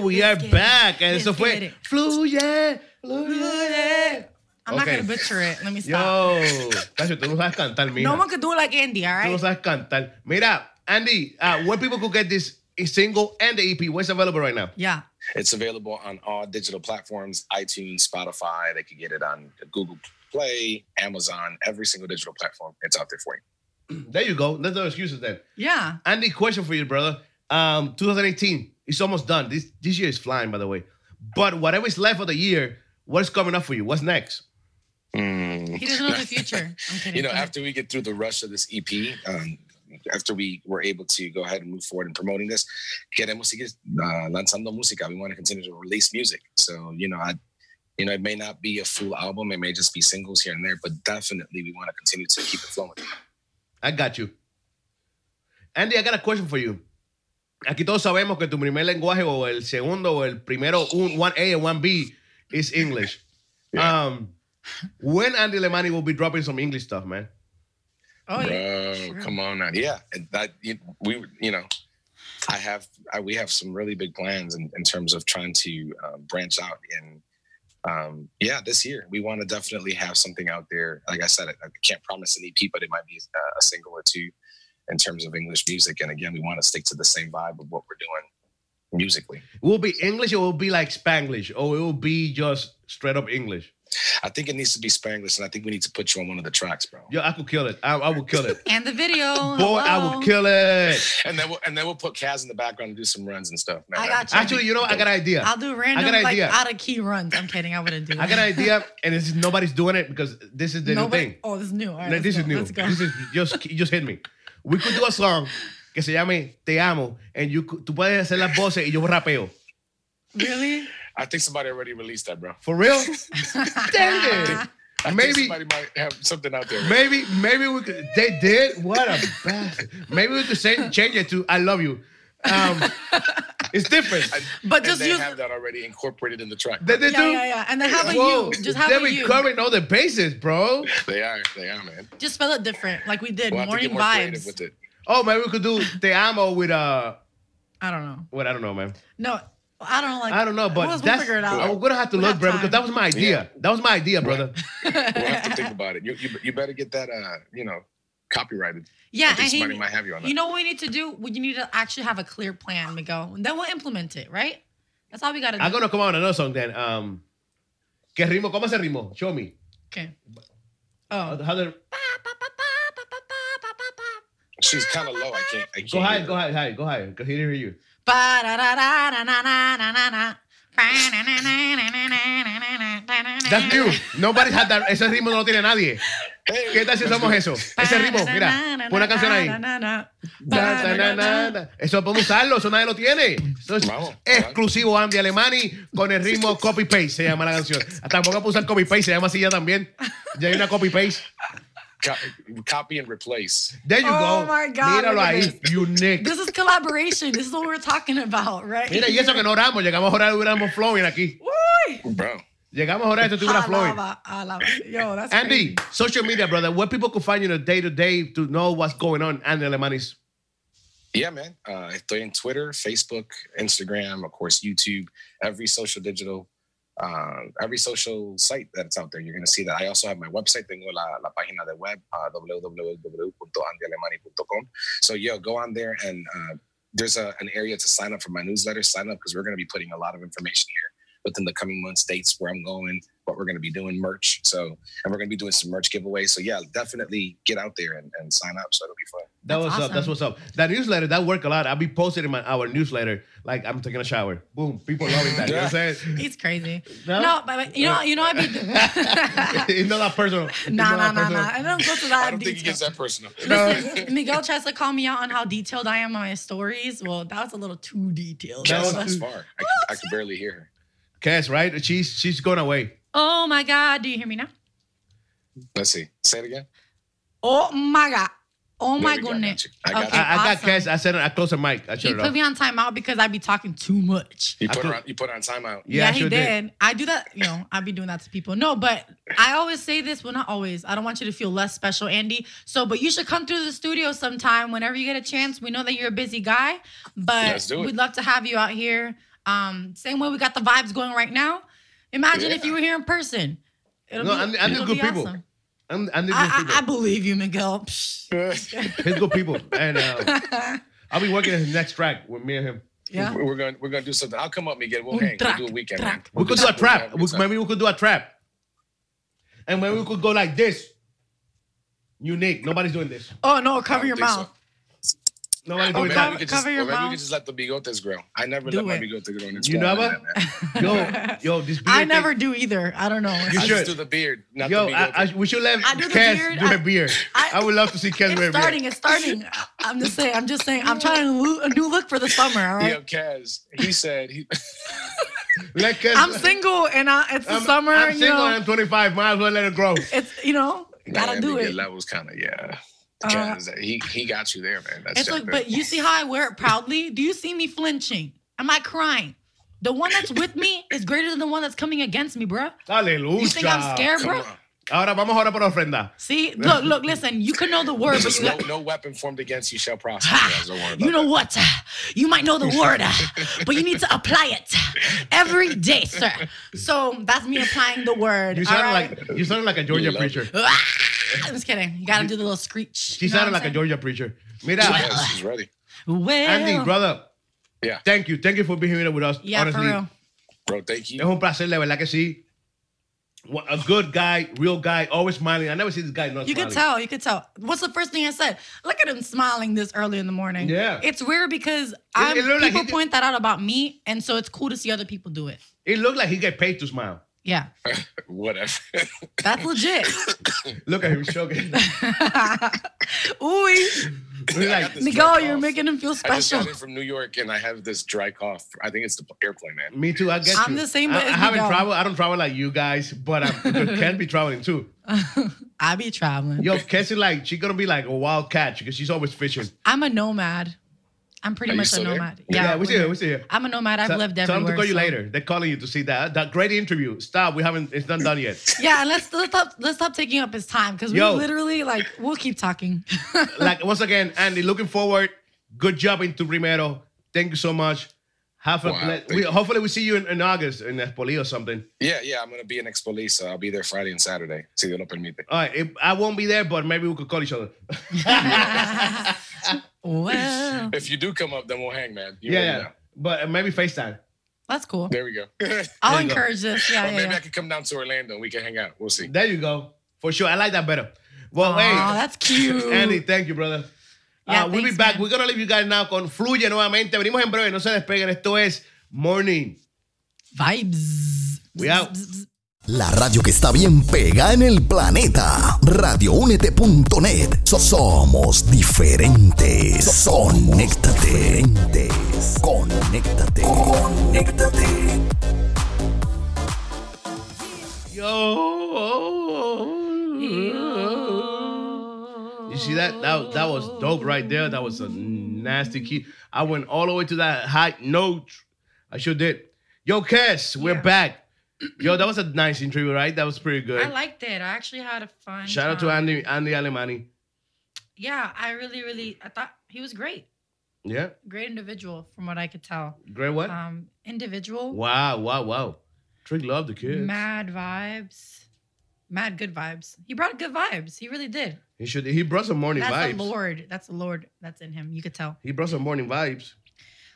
S7: We are
S2: Let's it.
S7: back. And
S2: Let's
S7: eso
S2: get
S7: fue
S2: it.
S7: Fluye, Fluye.
S2: I'm not gonna butcher it. Let me stop.
S7: Yo, Tacho, tú no sabes cantar, mira.
S2: No one could do it like Andy, all
S7: Tú no
S2: right?
S7: sabes cantar. Mira, Andy, uh, where people could get this single and the EP, where's available right now?
S2: Yeah.
S6: It's available on all digital platforms iTunes, Spotify. They could get it on Google Play, Amazon, every single digital platform. It's out there for you.
S7: There you go. There's no excuses then.
S2: Yeah.
S7: Andy, question for you, brother. Um, 2018, it's almost done. This this year is flying, by the way. But whatever is left of the year, what's coming up for you? What's next?
S6: Mm.
S2: He doesn't know the future. I'm kidding.
S6: You know, after we get through the rush of this EP, um, after we were able to go ahead and move forward in promoting this, queremos seguir uh, lanzando música. We want to continue to release music. So you know, I, you know, it may not be a full album. It may just be singles here and there, but definitely we want to continue to keep it flowing.
S3: I got you. Andy, I got a question for you. Aquí todos sabemos que tu primer lenguaje o el segundo o el primero, un, one A and one B is English.
S6: Yeah.
S3: Um, when Andy Alemani will be dropping some English stuff, man?
S2: Oh.
S6: Bro,
S2: Sure.
S6: come on now. Yeah, and that you, we you know, I have I, we have some really big plans in, in terms of trying to uh, branch out in. Um, yeah, this year we want to definitely have something out there. Like I said, I, I can't promise an EP, but it might be a, a single or two in terms of English music. And again, we want to stick to the same vibe of what we're doing musically.
S3: It Will it be English or will it be like Spanglish or it will be just straight up English?
S6: I think it needs to be Spanglish, and I think we need to put you on one of the tracks, bro.
S3: Yo, I could kill it. I, I would kill it.
S2: And the video.
S3: Boy, I
S2: hello.
S3: would kill it.
S6: And then we'll and then we'll put Kaz in the background and do some runs and stuff. Man,
S2: I got you.
S3: Actually, you know what? I got an idea.
S2: I'll do random
S3: got an
S2: like
S3: idea.
S2: out of key runs. I'm kidding. I wouldn't do that.
S3: I got an idea, and this is nobody's doing it because this is the
S2: Nobody-
S3: new thing.
S2: Oh, this is new. All right,
S3: No,
S2: let's
S3: this
S2: go.
S3: is new.
S2: Let's go.
S3: This is just you just hit me. We could do a song que se llame Te amo, and you could- tú puedes hacer las voces y yo rapeo.
S2: really?
S6: I think somebody already released that, bro.
S3: For real? Dang it.
S6: I think
S3: Maybe
S6: somebody might have something out there.
S3: maybe maybe we could they did what a bastard. Maybe we could say, change it to I love you. Um it's different.
S2: But
S6: and
S2: just
S6: they
S2: use.
S6: have that already incorporated in the track.
S3: They, they
S2: Yeah,
S3: do.
S2: yeah, yeah. And then have a
S3: Whoa,
S2: you. Just have
S3: they're
S2: a you.
S3: recovering all the bases, bro.
S6: They are, they are, man.
S2: Just spell it different, like we did.
S6: We'll have to
S2: Morning
S6: get more creative
S2: vibes.
S6: with it.
S3: Oh, maybe we could do Te amo with uh
S2: I don't know.
S3: what I don't know, man.
S2: No, I don't know. Like
S3: I don't know,
S2: we'll-
S3: but
S2: we'll
S3: that's
S2: figure it out.
S3: I'm gonna have to
S2: We
S3: look,
S2: have
S3: bro,
S2: time.
S3: because that was my idea. That was my idea, brother.
S6: We'll have to think about it. You, you, you better get that, uh, you know, copyrighted.
S2: Yeah,
S6: I
S2: and
S6: think somebody might have you on that.
S2: you know what we need to do? We need to actually have a clear plan, Miguel. And then we'll implement it, right? That's all we gotta do.
S3: I'm gonna come on another song then. Um, ¿Qué ritmo? ¿Cómo se ritmo? Show me.
S2: Okay. Oh.
S3: How the,
S6: She's kind of low. I can't. I can't
S3: go
S6: hear
S3: high,
S6: her.
S3: go high, high, go high, because he didn't hear you.
S2: Ba-da-da-da-da-na-na-na-na-na.
S3: That's new. Nobody had that. Ese ritmo no lo tiene nadie. ¿Qué tal si usamos eso? Ese ritmo, mira. Pon una canción ahí. Eso podemos usarlo, eso nadie lo tiene. Eso es
S6: Vamos,
S3: exclusivo Andy Alemani con el ritmo copy paste se llama la canción. Tampoco puedo usar copy paste, se llama así ya también. Ya hay una copy paste.
S6: Co- copy and replace.
S3: There you
S2: Oh
S3: go.
S2: my God,
S3: Míralo
S2: look at
S3: ahí, unique.
S2: This is collaboration. This is what we're talking about, right?
S3: Mira, y eso que no oramos, llegamos a orar, hubiéramos flowing aquí.
S2: Uy.
S6: Bro.
S3: Llegamos a orar, esto estuviera flowing.
S2: Alaba, alaba. Yo, that's
S3: Andy,
S2: crazy.
S3: social media, brother, where people can find you in the day to day to know what's going on, Andy Alemani's.
S6: Yeah, man. Uh, estoy en Twitter, Facebook, Instagram, of course, YouTube, every social digital, uh, every social site that's out there. You're going to see that. I also have my website. Tengo la, la página de web, uh, www.andyalemani.com. So, yo, go on there and uh, there's a, an area to sign up for my newsletter. Sign up because we're going to be putting a lot of information here within the coming months, dates where I'm going, what we're going to be doing, merch. So, and we're going to be doing some merch giveaways. So, yeah, definitely get out there and, and sign up. So it'll be fun.
S3: That
S2: That's
S3: was up. That's what's up. That newsletter, that worked a lot. I'll be posting in my our newsletter like I'm taking a shower. Boom. People loving that. You know what I'm saying?
S2: He's crazy.
S3: No?
S2: No, but, but you know, you know, I be.
S3: it's not that personal. It's
S2: Nah,
S3: not
S2: nah, nah, nah. I don't go to that
S6: I don't think it
S2: detail.
S6: gets that personal.
S2: Listen, Miguel tries to call me out on how detailed I am on my stories. Well, that was a little too detailed.
S3: That was
S6: that's
S3: too-
S6: far. I, I could barely hear her.
S3: Cass, right? She's she's going away.
S2: Oh my God. Do you hear me now?
S6: Let's see. Say it again.
S2: Oh my God. Oh
S6: There
S2: my
S6: we go. I got
S2: goodness.
S6: you. I got
S2: Okay.
S6: you.
S3: I, I got
S2: awesome.
S3: Cass. I said I closed the mic. I
S2: He
S3: shut it
S2: put
S3: off.
S2: me on timeout because I'd be talking too much.
S6: You
S3: I
S6: put
S3: could-
S6: her on. You put her on timeout.
S3: Yeah, I
S2: he
S3: sure
S2: did.
S3: did.
S2: I do that, you know, I be doing that to people. No, but I always say this, well, not always. I don't want you to feel less special, Andy. So, but you should come through the studio sometime whenever you get a chance. We know that you're a busy guy, but
S6: Let's do it.
S2: we'd love to have you out here. Um, same way we got the vibes going right now. Imagine if you were here in person. It'll
S3: No,
S2: be,
S3: and- and
S2: it'll
S3: good
S2: be
S3: people.
S2: awesome.
S3: And, and these
S2: I,
S3: people.
S2: I, I believe you, Miguel. Psh.
S3: He's good people. And uh, I'll be working his next track with me and him.
S2: yeah.
S6: We're gonna we're gonna do something. I'll come up, Miguel. We'll
S2: Un
S6: hang. We'll
S2: track,
S6: do a weekend.
S2: track.
S6: man.
S3: We
S6: We'll
S3: could do a
S6: something. We'll
S3: trap. We, maybe we could do a trap. And maybe we could go like this. Unique. Nobody's doing this.
S2: Oh no, cover your mouth.
S6: so.
S3: Nobody
S2: Oh,
S3: doing
S6: maybe,
S2: cover-
S6: we
S3: that.
S6: could just,
S2: cover your
S6: or maybe we
S2: mouth.
S6: could just let the bigotes grow. I never
S2: Do
S6: let my
S2: it.
S6: bigote grow. and it's
S3: You
S6: know
S3: never?
S6: like that, man.
S3: Yo, yo, this beard
S2: I
S3: thing-
S2: never do either. I don't know.
S3: You
S6: I
S3: should.
S6: just do the beard, not
S3: Yo,
S6: the
S3: I,
S6: bigote.
S3: I, we should let
S2: I do the
S3: Kes
S2: beard,
S3: do
S2: I-
S3: her beard. I,
S2: I-
S3: would love to see Kes wear a
S2: It's
S3: beard.
S2: starting. It's starting. I- I'm just saying. I'm just saying. I'm trying to lo- a new look for the summer. All right.
S6: Yo, Kaz, he said he.
S3: Let Kes,
S2: I'm single and I, it's the
S3: I'm,
S2: summer.
S3: I'm
S2: you
S3: single
S2: know,
S3: and I'm 25. Might as well let it grow.
S2: it's you know gotta
S6: Man,
S2: do it.
S6: That was kind of yeah.
S2: Uh,
S6: he he got you there, man. That's
S2: It's like, but you see how I wear it proudly? Do you see me flinching? Am I crying? The one that's with me is greater than the one that's coming against me, bruh.
S3: Aleluya.
S2: You think I'm scared,
S6: Come
S2: bro?
S6: On.
S3: Ahora vamos ahora por ofrenda.
S2: See, look, look, listen. You can know the word, but you
S6: no,
S2: got.
S6: no weapon formed against you shall prosper.
S2: Ha!
S6: guys. Don't worry
S2: You
S6: about
S2: know what? You might know the word, but you need to apply it every day, sir. So that's me applying the word.
S3: You
S2: all
S3: sound
S2: right?
S3: like you sound like a Georgia preacher.
S2: Ah, I'm just kidding. You gotta do the little screech.
S3: She
S2: You know
S3: sounded like a
S2: I'm
S3: Georgia preacher. Mira,
S6: that. She's ready.
S2: Well,
S3: Andy, brother.
S6: Yeah.
S3: Thank you. Thank you for being here with us.
S2: yeah,
S3: Honestly,
S2: for real.
S6: Bro, thank you.
S3: es
S6: you.
S3: un placer, de verdad que sí. What- A good guy, real guy, always smiling. I never see this guy not
S2: You
S3: smiling.
S2: could tell. You could tell. What's the first thing I said? Look at him smiling this early in the morning.
S3: Yeah.
S2: It's weird because I'm,
S3: it like
S2: people
S3: did-
S2: point that out about me, and so it's cool to see other people do it.
S3: It looked like he get paid to smile.
S2: Yeah,
S6: Whatever.
S2: that's legit.
S3: Look at him choking.
S2: Ooh,
S3: He's like,
S2: Miguel, you're making him feel special.
S6: I just got in from New York and I have this dry cough. I think it's the airplane, man.
S3: me too. I get
S2: I'm
S3: you.
S2: the same,
S3: I, I haven't traveled. I don't travel like you guys, but I can be traveling too.
S2: I be traveling.
S3: Yo, Cassie, like she's gonna be like a wild cat because she's always fishing.
S2: I'm a nomad. I'm pretty
S6: Are
S2: much a
S6: there?
S2: nomad.
S3: Yeah, we
S2: we're
S3: see
S2: here.
S3: We see her.
S2: I'm a nomad. I've
S3: Tell-
S2: lived
S3: Tell
S2: everywhere.
S3: them to call you
S2: so-
S3: later. They're calling you to see that that great interview. Stop. We haven't. It's not done yet.
S2: Yeah, and let's let's stop let's stop taking up his time because we literally like we'll keep talking.
S3: like once again, Andy, looking forward. Good job into Primero. Thank you so much. Have a
S6: Wow,
S3: ble- we, hopefully we see you in, in August in Expolit or something.
S6: Yeah, yeah, I'm gonna be in Expo so I'll be there Friday and Saturday. Si Dios lo permite.
S3: All right, if, I won't be there, but maybe we could call each other.
S2: well,
S6: If you do come up, then we'll hang, man. You
S3: yeah, yeah. But uh, maybe FaceTime.
S2: that's cool.
S6: There we go.
S2: I'll
S3: There you go.
S2: encourage this. Yeah, yeah.
S6: maybe
S2: yeah.
S6: I could come down to Orlando and we can hang out. We'll see.
S3: There you go. For sure. I like that better. Well,
S2: Aw,
S3: hey,
S2: that's cute.
S3: Andy, thank you, brother.
S2: Yeah,
S3: uh, we'll be back.
S2: man.
S3: We're gonna leave you guys now con Fluye nuevamente. Venimos en breve, no se despeguen. Esto es Morning.
S2: Vibes.
S3: We out.
S8: La radio que está bien pega en el planeta. Radioúnete.net. So- somos diferentes. Conéctate. Conéctate. Conéctate.
S3: Yo. See that? That that was dope right there. That was a nasty key. I went all the way to that high note. I sure did. Yo, Kes, we're
S2: Yeah.
S3: back. Yo, that was a nice interview, right? That was pretty good.
S2: I liked it. I actually had a fun.
S3: Shout out to. Andy Andy Alemani.
S2: Yeah, I really, really, I thought he was great.
S3: Yeah,
S2: Great individual, from what I could tell.
S3: great what?
S2: Um, individual.
S3: wow, wow, wow. Trick love the kids.
S2: Mad vibes. Mad good vibes. He brought good vibes. He really did.
S3: He should. He brought some morning
S2: That's
S3: vibes.
S2: the Lord. That's the Lord that's in him. You could tell.
S3: He brought some morning vibes.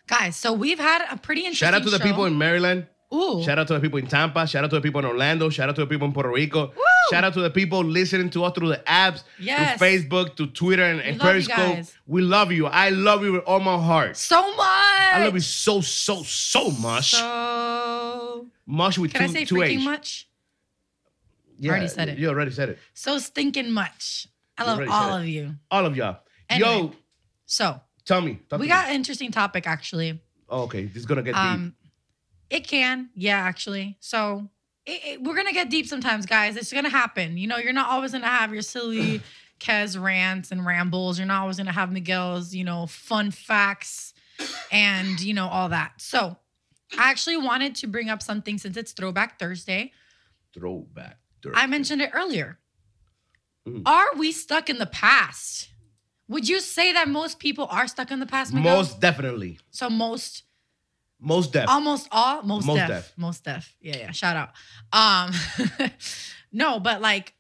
S2: Guys, so we've had a pretty interesting
S3: Shout out to the people in Maryland.
S2: Ooh.
S3: Shout out to the people in Tampa. Shout out to the people in Orlando. Shout out to the people in Puerto Rico.
S2: Woo!
S3: Shout out to the people listening to us through the apps,
S2: Yes.
S3: through Facebook, to Twitter, and, and Periscope. We love you. I love you with all my heart.
S2: so much.
S3: I love you so, so, so much.
S2: So
S3: much with
S2: can
S3: two,
S2: I say
S3: two
S2: freaking
S3: H.
S2: much?
S3: Yeah,
S2: Already said it.
S3: You already said it.
S2: So stinking much. I love all of you.
S3: All of y'all.
S2: Anyway.
S3: Yo,
S2: So
S3: tell me. Talk
S2: we
S3: to me.
S2: got an interesting topic actually.
S3: Oh, okay, this is gonna get deep.
S2: Um, it can, yeah, actually. So it, it- we're gonna get deep sometimes, guys. It's gonna happen. You know, you're not always gonna have your silly Kez rants and rambles. You're not always gonna have Miguel's, you know, fun facts and you know all that. So I actually wanted to bring up something since it's Throwback Thursday.
S3: Throwback. Thursday.
S2: I mentioned it earlier.
S3: Mm.
S2: Are we stuck in the past? Would you say that most people are stuck in the past, Miguel?
S3: Most definitely.
S2: so most
S3: Most def.
S2: almost all most,
S3: Most
S2: deaf.
S3: deaf.
S2: most deaf yeah yeah shout out um no but like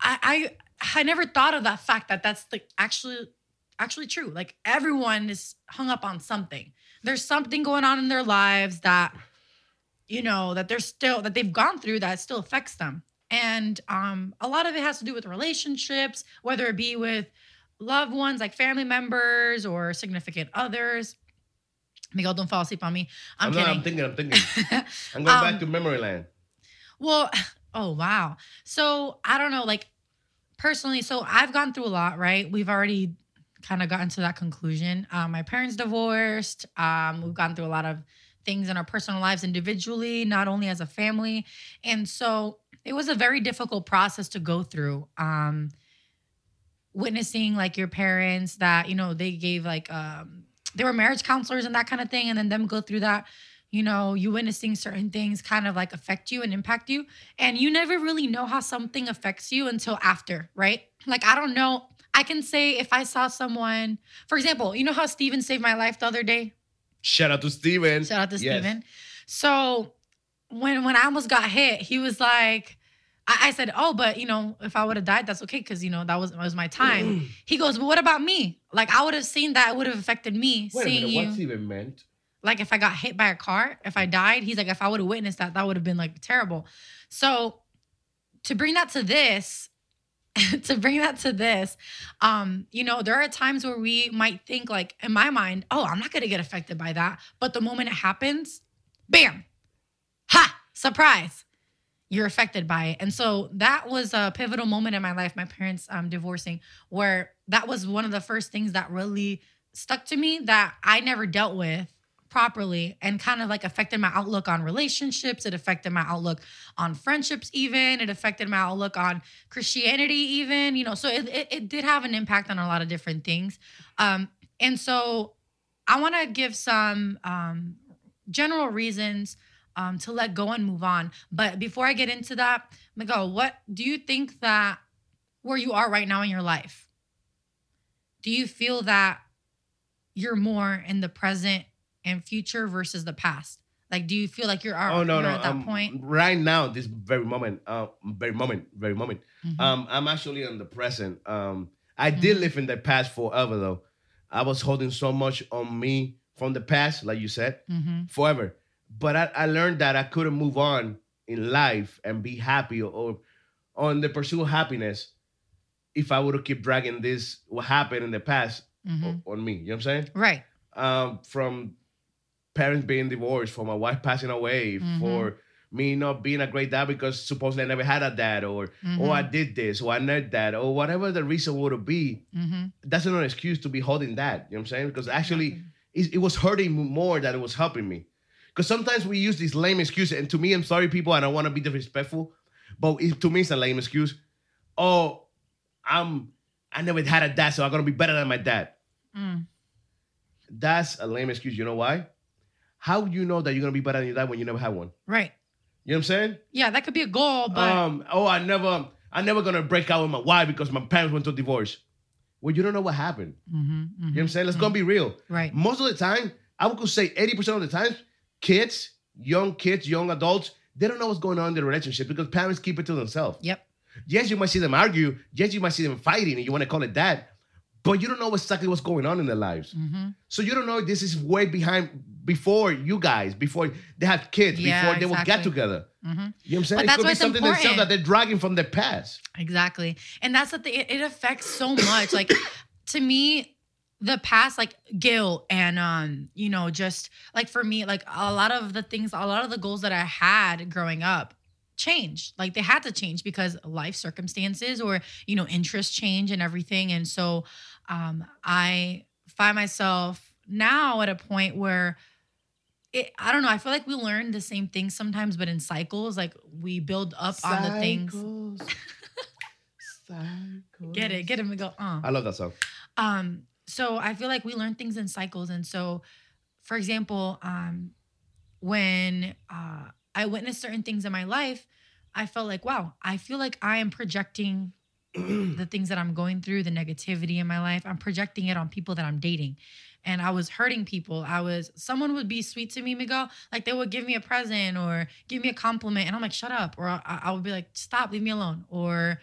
S2: I, I i never thought of that fact that that's like actually actually true like everyone is hung up on something there's something going on in their lives that you know that they're still that they've gone through that still affects them and um a lot of it has to do with relationships whether it be with loved ones, like family members or significant others. Miguel, don't fall asleep on me. I'm,
S3: I'm, not. I'm thinking. I'm thinking. I'm going
S2: Um,
S3: back to memory land.
S2: Well, oh wow. So I don't know, like personally, so I've gone through a lot, right? We've already kind of gotten to that conclusion. Um, my parents divorced. Um, we've gone through a lot of things in our personal lives individually, not only as a family. And so it was a very difficult process to go through. Um, witnessing like your parents that, you know, they gave like um they were marriage counselors and that kind of thing, and then them go through that you know, you witnessing certain things kind of like affect you and impact you. And you never really know how something affects you until after, right? Like, I don't know. I can say if I saw someone, for example, you know how Steven saved my life the other day?
S3: Shout out to Steven.
S2: Shout out to
S3: Yes.
S2: Steven. So when when I almost got hit, he was like, I, I said, Oh, but you know, if I would have died, that's okay, because you know, that was was my time. he goes, But what about me? Like I would have seen that, it would have affected me
S3: Wait a
S2: seeing
S3: minute.
S2: you
S3: What's even meant?
S2: like if I got hit by a car, if I died, he's like, if I would have witnessed that, that would have been like terrible. So to bring that to this, to bring that to this, um, you know, there are times where we might think like in my mind, oh, I'm not gonna get affected by that. But the moment it happens, bam, ha, surprise. You're affected by it. And so that was a pivotal moment in my life, my parents um divorcing, where that was one of the first things that really stuck to me that I never dealt with properly and kind of like affected my outlook on relationships. It affected my outlook on friendships, even. It affected my outlook on Christianity, even. You know, so it, it, it did have an impact on a lot of different things. Um, and so I want to give some um, general reasons um, to let go and move on. But before I get into that, Miguel, what do you think that where you are right now in your life? Do you feel that you're more in the present and future versus the past? Like, do you feel like you're,
S3: Oh no,
S2: you're
S3: no.
S2: at that
S3: um,
S2: point?
S3: Right now, this very moment, uh, very moment, very moment.
S2: Mhm.
S3: Um, I'm actually in the present. Um, I did
S2: Mhm.
S3: live in the past forever though. I was holding so much on me from the past, like you said,
S2: Mhm.
S3: forever. But I, I learned that I couldn't move on in life and be happy or, or on the pursuit of happiness if I would kept dragging this what happened in the past
S2: Mhm.
S3: o- on me. You know what I'm saying?
S2: Right.
S3: um, from parents being divorced, for my wife passing away,
S2: Mhm.
S3: for me not being a great dad because supposedly I never had a dad, or
S2: Mm-hmm.
S3: or I did this, or I need that, or whatever the reason would be.
S2: hmm
S3: That's not an excuse to be holding that. You know what I'm saying? Because actually, it, it was hurting me more than it was helping me. Because sometimes we use these lame excuses, and to me, I'm sorry, people, I don't want to be disrespectful, but it, to me, it's a lame excuse. Oh, I'm I never had a dad, so I'm gonna be better than my dad.
S2: Mm.
S3: That's a lame excuse. You know why? How you know that you're gonna be better than your dad when you never had one?
S2: Right.
S3: You know what I'm saying?
S2: Yeah, that could be a goal, but
S3: um, oh, I never, I never gonna break out with my wife because my parents went to divorce. Well, you don't know what happened.
S2: Mhm,
S3: You know what I'm saying? Let's gonna be real.
S2: right.
S3: Most of the time, I would say 80% of the time, kids, young kids, young adults, they don't know what's going on in their relationship because parents keep it to themselves.
S2: Yep.
S3: Yes, you might see them argue. Yes, you might see them fighting, and you want to call it that, but you don't know exactly what's going on in their lives.
S2: hmm
S3: So you don't know this is way behind before you guys, before they have kids,
S2: Yeah,
S3: before they will get
S2: exactly.
S3: together.
S2: hmm
S3: You know what I'm saying?
S2: But
S3: it
S2: that's
S3: could be
S2: it's
S3: something themselves
S2: important.
S3: that they're dragging from their past.
S2: Exactly. And that's the thing. It, it affects so much. like to me, the past, like guilt and um, you know, just like for me, like a lot of the things, a lot of the goals that I had growing up changed. Like they had to change because life circumstances or, you know, interests change and everything. And so um I find myself now at a point where it, I don't know. I feel like we learn the same things sometimes, but in cycles. Like we build up on the things. Cycles. Get it, get him and go. Uh.
S3: I love that song.
S2: Um, so I feel like we learn things in cycles. And so, for example, um, when uh, I witnessed certain things in my life, I felt like, wow, I feel like I am projecting the things that I'm going through, the negativity in my life. I'm projecting it on people that I'm dating. And I was hurting people. I was, someone would be sweet to me, Miguel. Like they would give me a present or give me a compliment. And I'm like, shut up. Or I, I would be like, stop, leave me alone. Or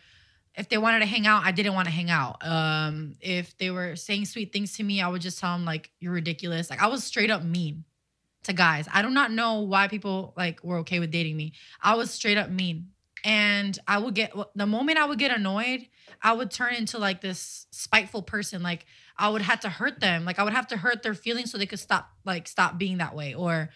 S2: if they wanted to hang out, I didn't want to hang out. Um, if they were saying sweet things to me, I would just tell them like you're ridiculous. Like I was straight up mean to guys. I do not know why people like were okay with dating me. I was straight up mean and I would get the moment I would get annoyed, I would turn into like this spiteful person. Like I would have to hurt them. Like I would have to hurt their feelings so they could stop like stop being that way. Or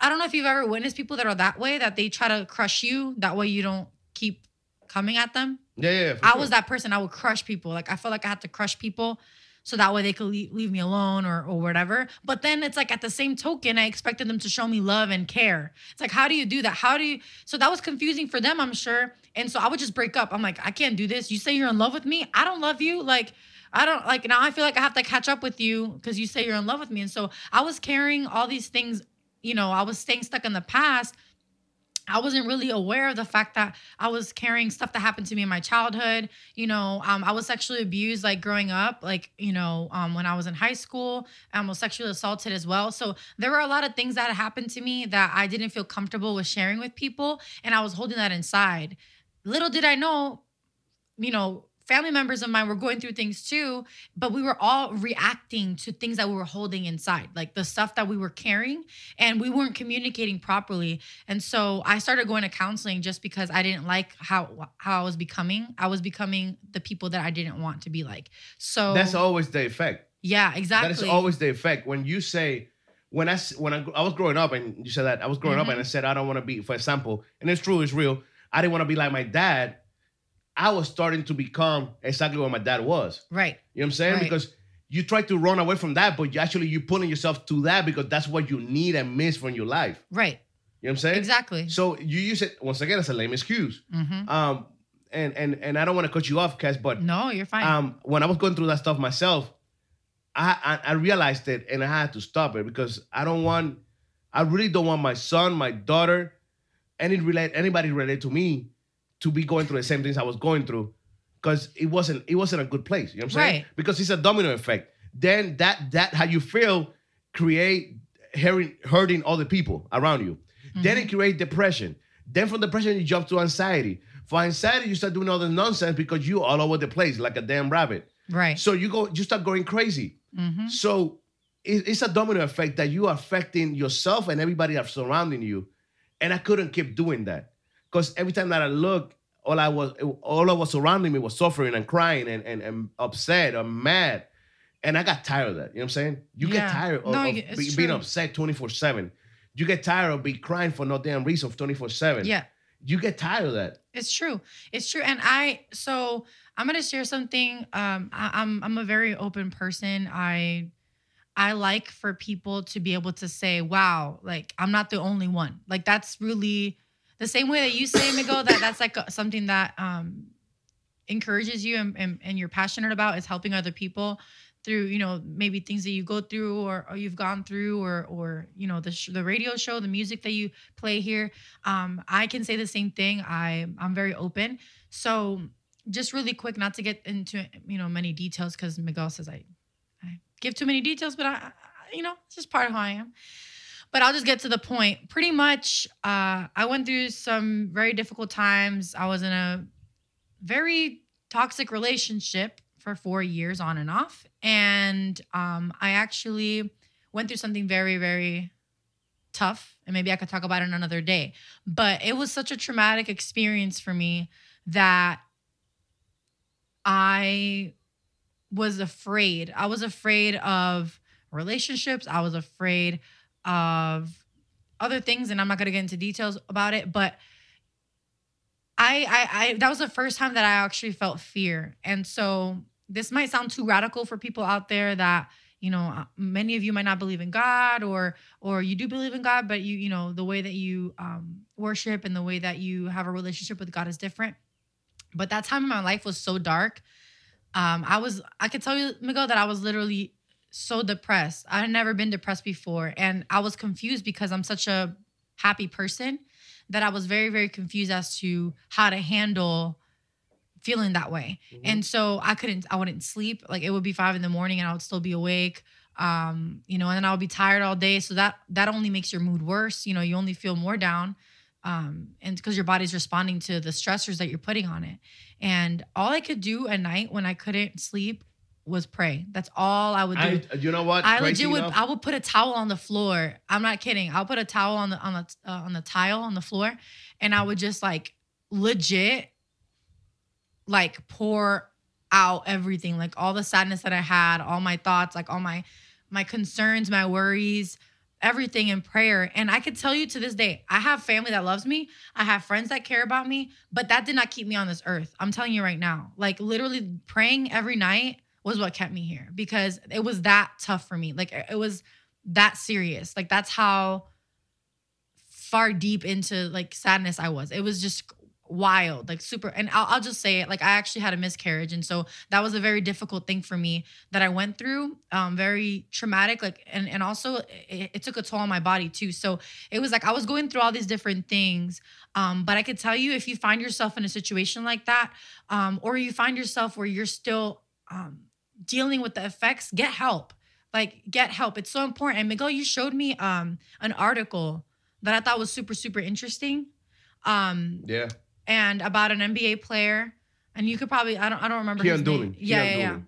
S2: I don't know if you've ever witnessed people that are that way that they try to crush you. That way you don't keep coming at them.
S3: Yeah, yeah.
S2: I
S3: sure.
S2: was that person. I would crush people. Like I felt like I had to crush people so that way they could leave, leave me alone or or whatever. But then it's like at the same token, I expected them to show me love and care. It's like how do you do that? How do you? So that was confusing for them, I'm sure. And so I would just break up. I'm like, I can't do this. You say you're in love with me. I don't love you. Like. I don't like now. I feel like I have to catch up with you because you say you're in love with me, and so I was carrying all these things. You know, I was staying stuck in the past, I wasn't really aware of the fact that I was carrying stuff that happened to me in my childhood. You know, um, I was sexually abused like growing up, like, you know, um, when I was in high school, I was sexually assaulted as well. So there were a lot of things that happened to me that I didn't feel comfortable with sharing with people. And I was holding that inside. Little did I know, you know, family members of mine were going through things too, but we were all reacting to things that we were holding inside, like the stuff that we were carrying, and we weren't communicating properly. And so I started going to counseling just because I didn't like how how I was becoming. I was becoming the people that I didn't want to be like. So
S3: That's always the effect.
S2: yeah, exactly.
S3: That is always the effect. When you say, when I when I, I was growing up, and you said that I was growing up,
S2: Mm-hmm.
S3: and I said I don't want to be, for example, and it's true, it's real. I didn't want to be like my dad. I was starting to become exactly what my dad was.
S2: right.
S3: You know what I'm saying?
S2: Right.
S3: Because you try to run away from that, but you actually you're pulling yourself to that because that's what you need and miss from your life.
S2: Right.
S3: You know what I'm saying?
S2: Exactly.
S3: So you use it once again as a lame excuse.
S2: hmm
S3: Um, and and and I don't want to cut you off, Cass, but
S2: No, you're fine.
S3: um, when I was going through that stuff myself, I, I I realized it and I had to stop it because I don't want, I really don't want my son, my daughter, any relate anybody related to me, to be going through the same things I was going through, because it wasn't it wasn't a good place. You know what I'm saying?
S2: Right.
S3: Because it's a domino effect. Then that that how you feel create hurting hurting other people around you. Then
S2: Mm-hmm.
S3: it create depression. Then from depression you jump to anxiety. For anxiety you start doing all the nonsense because you all over the place like a damn rabbit.
S2: right.
S3: So you go, you start going crazy.
S2: hmm
S3: So it- it's a domino effect that you are affecting yourself and everybody that's surrounding you. And I couldn't keep doing that because every time that I look, all I was, all I was surrounding me was suffering and crying and, and, and upset or mad. And I got tired of that. You know what I'm saying? You
S2: Yeah.
S3: get tired of,
S2: No,
S3: of be- being upset 24 7. You get tired of be crying for no damn reason 24 7.
S2: Yeah.
S3: You get tired of that.
S2: It's true. It's true. And I so I'm gonna share something. Um, I, I'm I'm a very open person. I I like for people to be able to say, "Wow, like I'm not the only one." Like that's really the same way that you say, Miguel. That that's like something that um encourages you and, and and you're passionate about is helping other people through you know maybe things that you go through or, or you've gone through or or you know the sh- the radio show the music that you play here. Um i can say the same thing. I i'm very open. So just really quick not to get into you know many details because miguel says i i give too many details but I, I you know it's just part of who i am but i'll just get to the point. Pretty much uh i went through some very difficult times. I was in a very toxic relationship for four years on and off. And um i actually went through something very very tough and maybe i could talk about it another day. But it was such a traumatic experience for me that i was afraid. I was afraid of relationships. I was afraid of other things and i'm not going to get into details about it but I, I i that was the first time that i actually felt fear. And so this might sound too radical for people out there that you know uh, many of you might not believe in god or or you do believe in god but you you know the way that you um worship and the way that you have a relationship with god is different. But that time in my life was so dark. Um i was i could tell you miguel that i was literally so depressed. I had never been depressed before and i was confused because i'm such a happy person that i was very very confused as to how to handle feeling that way. And so i couldn't i wouldn't sleep. Like it would be five in the morning and i would still be awake um you know and then i would be tired all day. So that that only makes your mood worse. You know you only feel more down um and because your body's responding to the stressors that you're putting on it. And all i could do at night when i couldn't sleep was pray that's all i would do
S3: I, you know what?
S2: I
S3: Crazy
S2: legit would. I would put a towel on the floor. I'm not kidding. I'll put a towel on the on the uh, on the tile on the floor, and I would just like legit like pour out everything, like all the sadness that I had, all my thoughts, like all my my concerns, my worries, everything in prayer. And I could tell you to this day, I have family that loves me. I have friends that care about me, but that did not keep me on this earth. I'm telling you right now. Like literally praying every night was what kept me here because it was that tough for me. Like it was that serious. Like that's how far deep into like sadness I was. It was just wild, like super. And I'll, I'll just say it, like I actually had a miscarriage, and so that was a very difficult thing for me that I went through. Um, very traumatic, like, and and also it, it took a toll on my body too. So it was like I was going through all these different things. Um, but I could tell you if you find yourself in a situation like that, um, or you find yourself where you're still um dealing with the effects, get help. Like get help. It's so important. And Miguel, you showed me um an article that I thought was super super interesting. Um,
S3: Yeah.
S2: and about an NBA player. And you could probably I don't I don't remember
S3: Keon
S2: his name. Yeah,
S3: Keon
S2: yeah, yeah.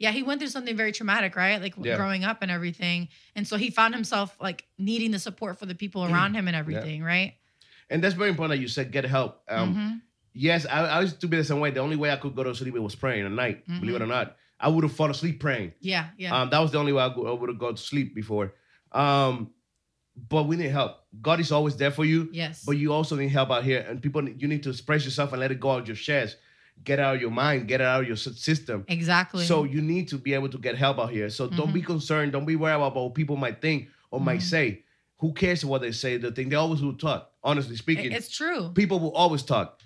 S2: Yeah, he went through something very traumatic, right? Like
S3: Yeah.
S2: growing up and everything. And so he found himself like needing the support for the people
S3: Mm.
S2: around him and everything, right?
S3: And that's very important that you said get help. Um,
S2: Mhm.
S3: Yes, I, I used to be the same way. The only way I could go to sleep was praying at night. Believe it
S2: Mhm.
S3: or not, I would have fallen asleep praying.
S2: Yeah, yeah.
S3: Um, that was the only way I, go- I would have gone to sleep before. Um, but we need help. God is always there for you.
S2: yes.
S3: But you also need help out here, and people, you need to express yourself and let it go out your chest, get it out of your mind, get it out of your system.
S2: exactly.
S3: So you need to be able to get help out here. So don't be concerned. Don't be worried about what people might think or might
S2: Mhm.
S3: say. Who cares what they say? The thing they always will talk. Honestly speaking,
S2: it's true.
S3: people will always talk.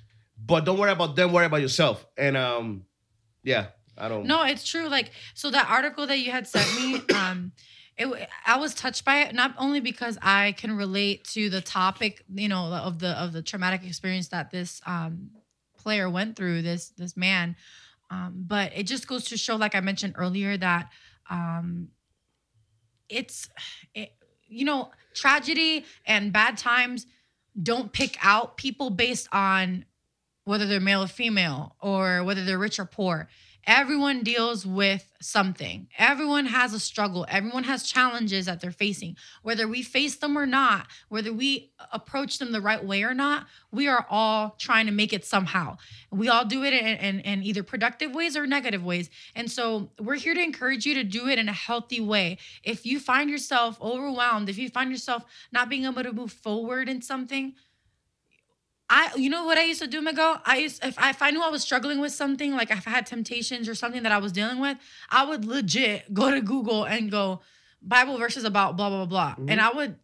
S3: But don't worry about them. Worry about yourself. And um, yeah, I don't.
S2: No, it's true. Like so that article that you had sent me, um, it I was touched by it not only because I can relate to the topic, you know, of the of the traumatic experience that this um player went through, this this man, um, but it just goes to show, like I mentioned earlier, that um, it's it, you know tragedy and bad times don't pick out people based on whether they're male or female or whether they're rich or poor. Everyone deals with something. Everyone has a struggle. Everyone has challenges that they're facing. Whether we face them or not, whether we approach them the right way or not, we are all trying to make it somehow. We all do it in, in, in either productive ways or negative ways. And so we're here to encourage you to do it in a healthy way. If you find yourself overwhelmed, if you find yourself not being able to move forward in something, I, you know what I used to do, Miguel? I used if I, if I knew I was struggling with something, like if I had temptations or something that I was dealing with, I would legit go to Google and go Bible verses about blah blah blah,
S3: Mm-hmm.
S2: and I would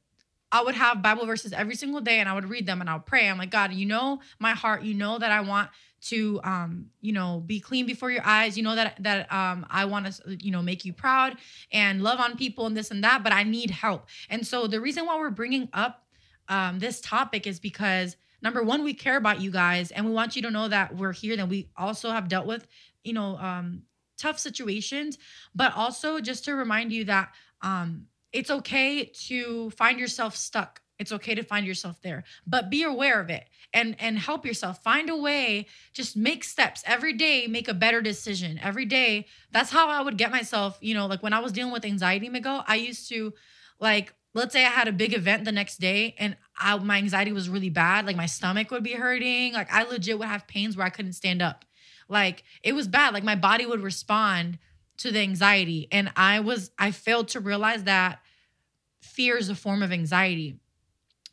S2: I would have Bible verses every single day, and I would read them and I would pray. I'm like, God, you know my heart, you know that I want to um you know be clean before your eyes you know that that um i want to you know make you proud and love on people and this and that but i need help and so the reason why we're bringing up um this topic is because number one we care about you guys and we want you to know that we're here that we also have dealt with you know um tough situations. But also just to remind you that um it's okay to find yourself stuck. It's okay to find yourself there. But be aware of it and and help yourself. Find a way. Just make steps. Every day make a better decision. Every day. That's how i would get myself you know like when i was dealing with anxiety miguel i used to like let's say i had a big event the next day and I, my anxiety was really bad like my stomach would be hurting like i legit would have pains where i couldn't stand up like it was bad like my body would respond to the anxiety and i was i failed to realize that fear is a form of anxiety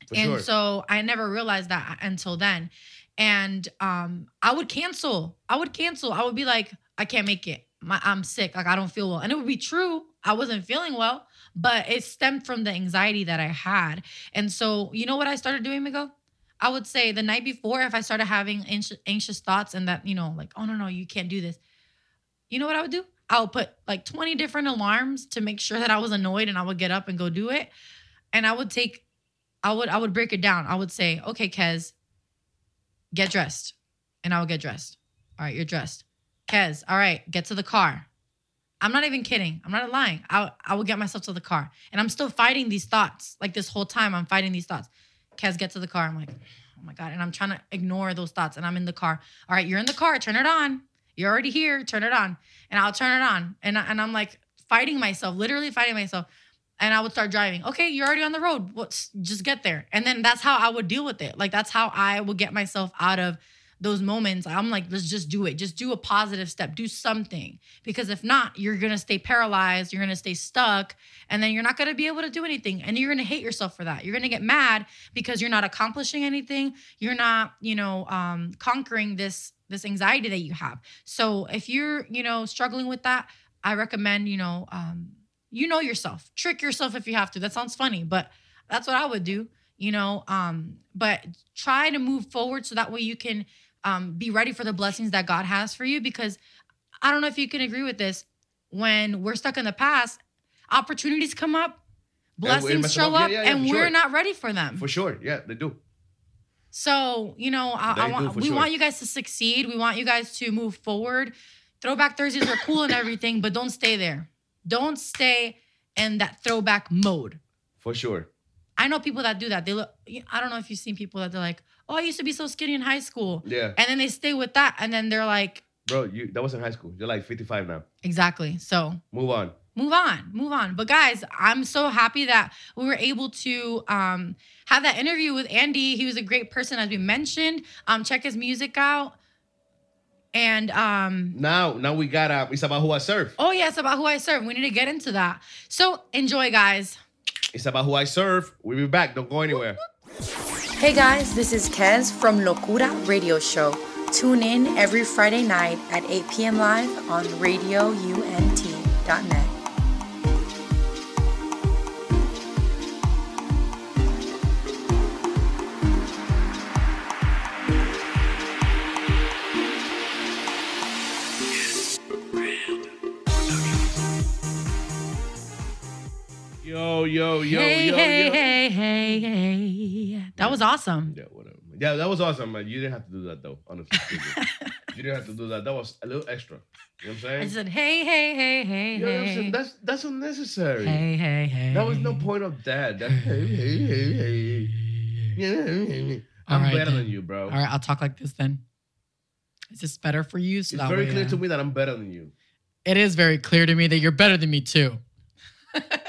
S3: For
S2: and
S3: sure.
S2: so I never realized that until then. And um, I would cancel. I would cancel. I would be like, I can't make it. My, I'm sick. Like I don't feel well. And it would be true. I wasn't feeling well, but it stemmed from the anxiety that I had. And so, you know what I started doing, Miguel? I would say the night before, if I started having anxious, thoughts and that, you know, like, oh no, no, you can't do this. You know what I would do? I would put like 20 different alarms to make sure that I was annoyed and I would get up and go do it. And I would take I would I would break it down. I would say, okay, Kez, get dressed. And I would get dressed. All right, you're dressed. Kez, all right, get to the car. I'm not even kidding. I'm not lying. I I would get myself to the car. And I'm still fighting these thoughts. Like this whole time, I'm fighting these thoughts. Kez, get to the car. I'm like, oh my God. And I'm trying to ignore those thoughts. And I'm in the car. All right, you're in the car. Turn it on. You're already here. Turn it on. And I'll turn it on. And, I, and I'm like fighting myself, literally fighting myself and I would start driving. Okay, you're already on the road. What's just get there. And then that's how I would deal with it. Like that's how I would get myself out of those moments, I'm like, let's just do it. Just do a positive step. Do something. Because if not, you're gonna stay paralyzed. You're gonna stay stuck, and then you're not gonna be able to do anything. And you're gonna hate yourself for that. You're gonna get mad because you're not accomplishing anything. You're not, you know, um, conquering this this anxiety that you have. So if you're, you know, struggling with that, I recommend, you know, um, you know yourself. Trick yourself if you have to. That sounds funny, but that's what I would do, you know. Um, but try to move forward so that way you can um, be ready for the blessings that God has for you. Because I don't know if you can agree with this. When we're stuck in the past, opportunities come up, blessings show
S3: up. Yeah, yeah,
S2: and we're
S3: sure.
S2: not ready for them.
S3: For sure. Yeah, they do.
S2: So, you know, I, I want we
S3: sure.
S2: want you guys to succeed. We want you guys to move forward. Throwback Thursdays are cool and everything, but don't stay there. Don't stay in that throwback mode.
S3: For sure.
S2: I know people that do that. They look I don't know if you've seen people that they're like, "Oh, I used to be so skinny in high school."
S3: Yeah.
S2: And then they stay with that and then they're like,
S3: Bro, you that was in high school. You're like 55 now.
S2: "Exactly." So,
S3: Move on.
S2: move on move on but guys i'm so happy that we were able to um have that interview with andy he was a great person as we mentioned um check his music out and um
S3: Now, now we got uh, it's about who I serve.
S2: oh yes about who i serve we need to get into that so enjoy guys
S3: It's about who I serve. We'll be back. Don't go anywhere.
S1: Hey guys, this is Kez from Locura Radio Show. Tune in every Friday night at 8 p.m. live on radiount.net.
S3: Yo, yo, yo,
S2: hey
S3: yo,
S2: hey
S3: yo.
S2: hey hey hey that was awesome
S3: Yeah, whatever. Yeah, that was awesome, man. You didn't have to do that though, honestly. you didn't have to do that. That was a little extra. You know what I'm saying?
S2: i said hey hey hey hey
S3: You know what I'm saying? That's that's unnecessary.
S2: hey hey hey
S3: That was no point of that. That hey, hey, hey, hey. Yeah, I'm
S2: right,
S3: better
S2: then.
S3: than you, bro.
S2: all right i'll talk like this then is this better for you so
S3: It's very
S2: way,
S3: clear
S2: uh,
S3: to me that I'm better than you.
S2: it is very clear to me that you're better than me too.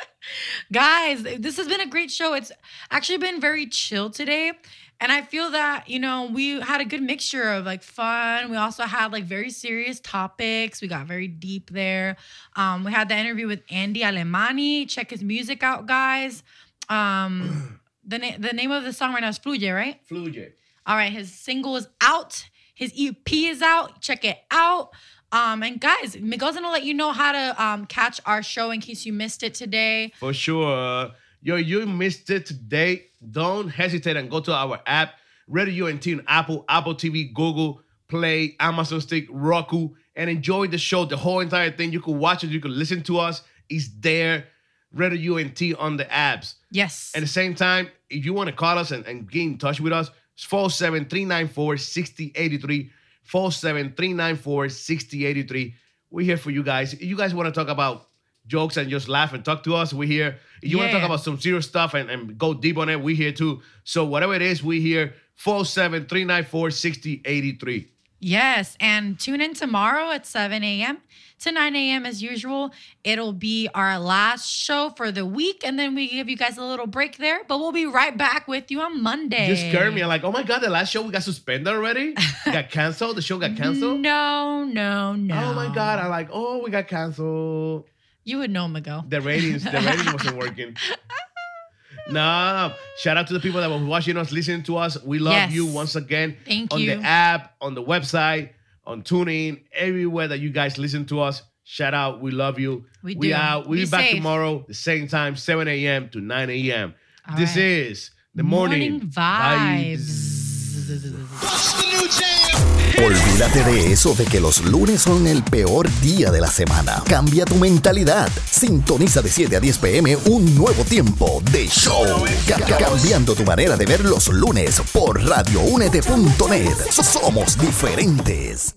S2: Guys, this has been a great show. It's actually been very chill today. And I feel that, you know, we had a good mixture of like fun. We also had like very serious topics. We got very deep there. Um, we had the interview with Andy Alemani. Check his music out, guys. Um, the, na- the name of the song right now is Fluye, right?
S3: Fluye.
S2: All right, his single is out. His EP is out. Check it out. Um, and guys, Miguel's gonna let you know how to um catch our show in case you missed it today.
S3: For sure. Yo, you missed it today. Don't hesitate and go to our app, Radio UNT on Apple, Apple TV, Google Play, Amazon Stick, Roku, and enjoy the show, the whole entire thing. You can watch it, you can listen to us. It's there. Radio UNT on the apps.
S2: Yes.
S3: At the same time, if you want to call us and, and get in touch with us, it's 473 394 6083. 473 394 6083. We're here for you guys. If you guys want to talk about jokes and just laugh and talk to us, we're here. If you want to talk about some serious stuff and, and go deep on it, we're here too. So, whatever it is, we're here. 473 394 6083.
S2: Yes. And tune in tomorrow at 7 a.m. to 9 a.m. as usual. It'll be our last show for the week, and then we give you guys a little break there. But we'll be right back with you on Monday.
S3: You scared me. I'm like, oh my God, the last show we got suspended already? got canceled? The show got canceled?
S2: No, no, no.
S3: Oh my God. I'm like, oh, we got canceled.
S2: You would know, Miguel.
S3: The ratings, the ratings wasn't working. No, shout out to the people that were watching us, listening to us. We love
S2: Yes.
S3: you once again.
S2: Thank
S3: on
S2: you.
S3: the app, on the website, on TuneIn, everywhere that you guys listen to us. Shout out, we love you.
S2: We
S3: We
S2: do.
S3: out. We'll be,
S2: Be
S3: back
S2: safe.
S3: tomorrow, the same time, 7 a.m. to 9 a.m.
S2: All
S3: this
S2: right.
S3: is the morning,
S2: vibes.
S8: Olvídate de eso de que los lunes son el peor día de la semana. Cambia tu mentalidad. Sintoniza de 7 a 10 pm un nuevo tiempo de show. Ca- ca- cambiando tu manera de ver los lunes por radioúnete.net. Somos diferentes.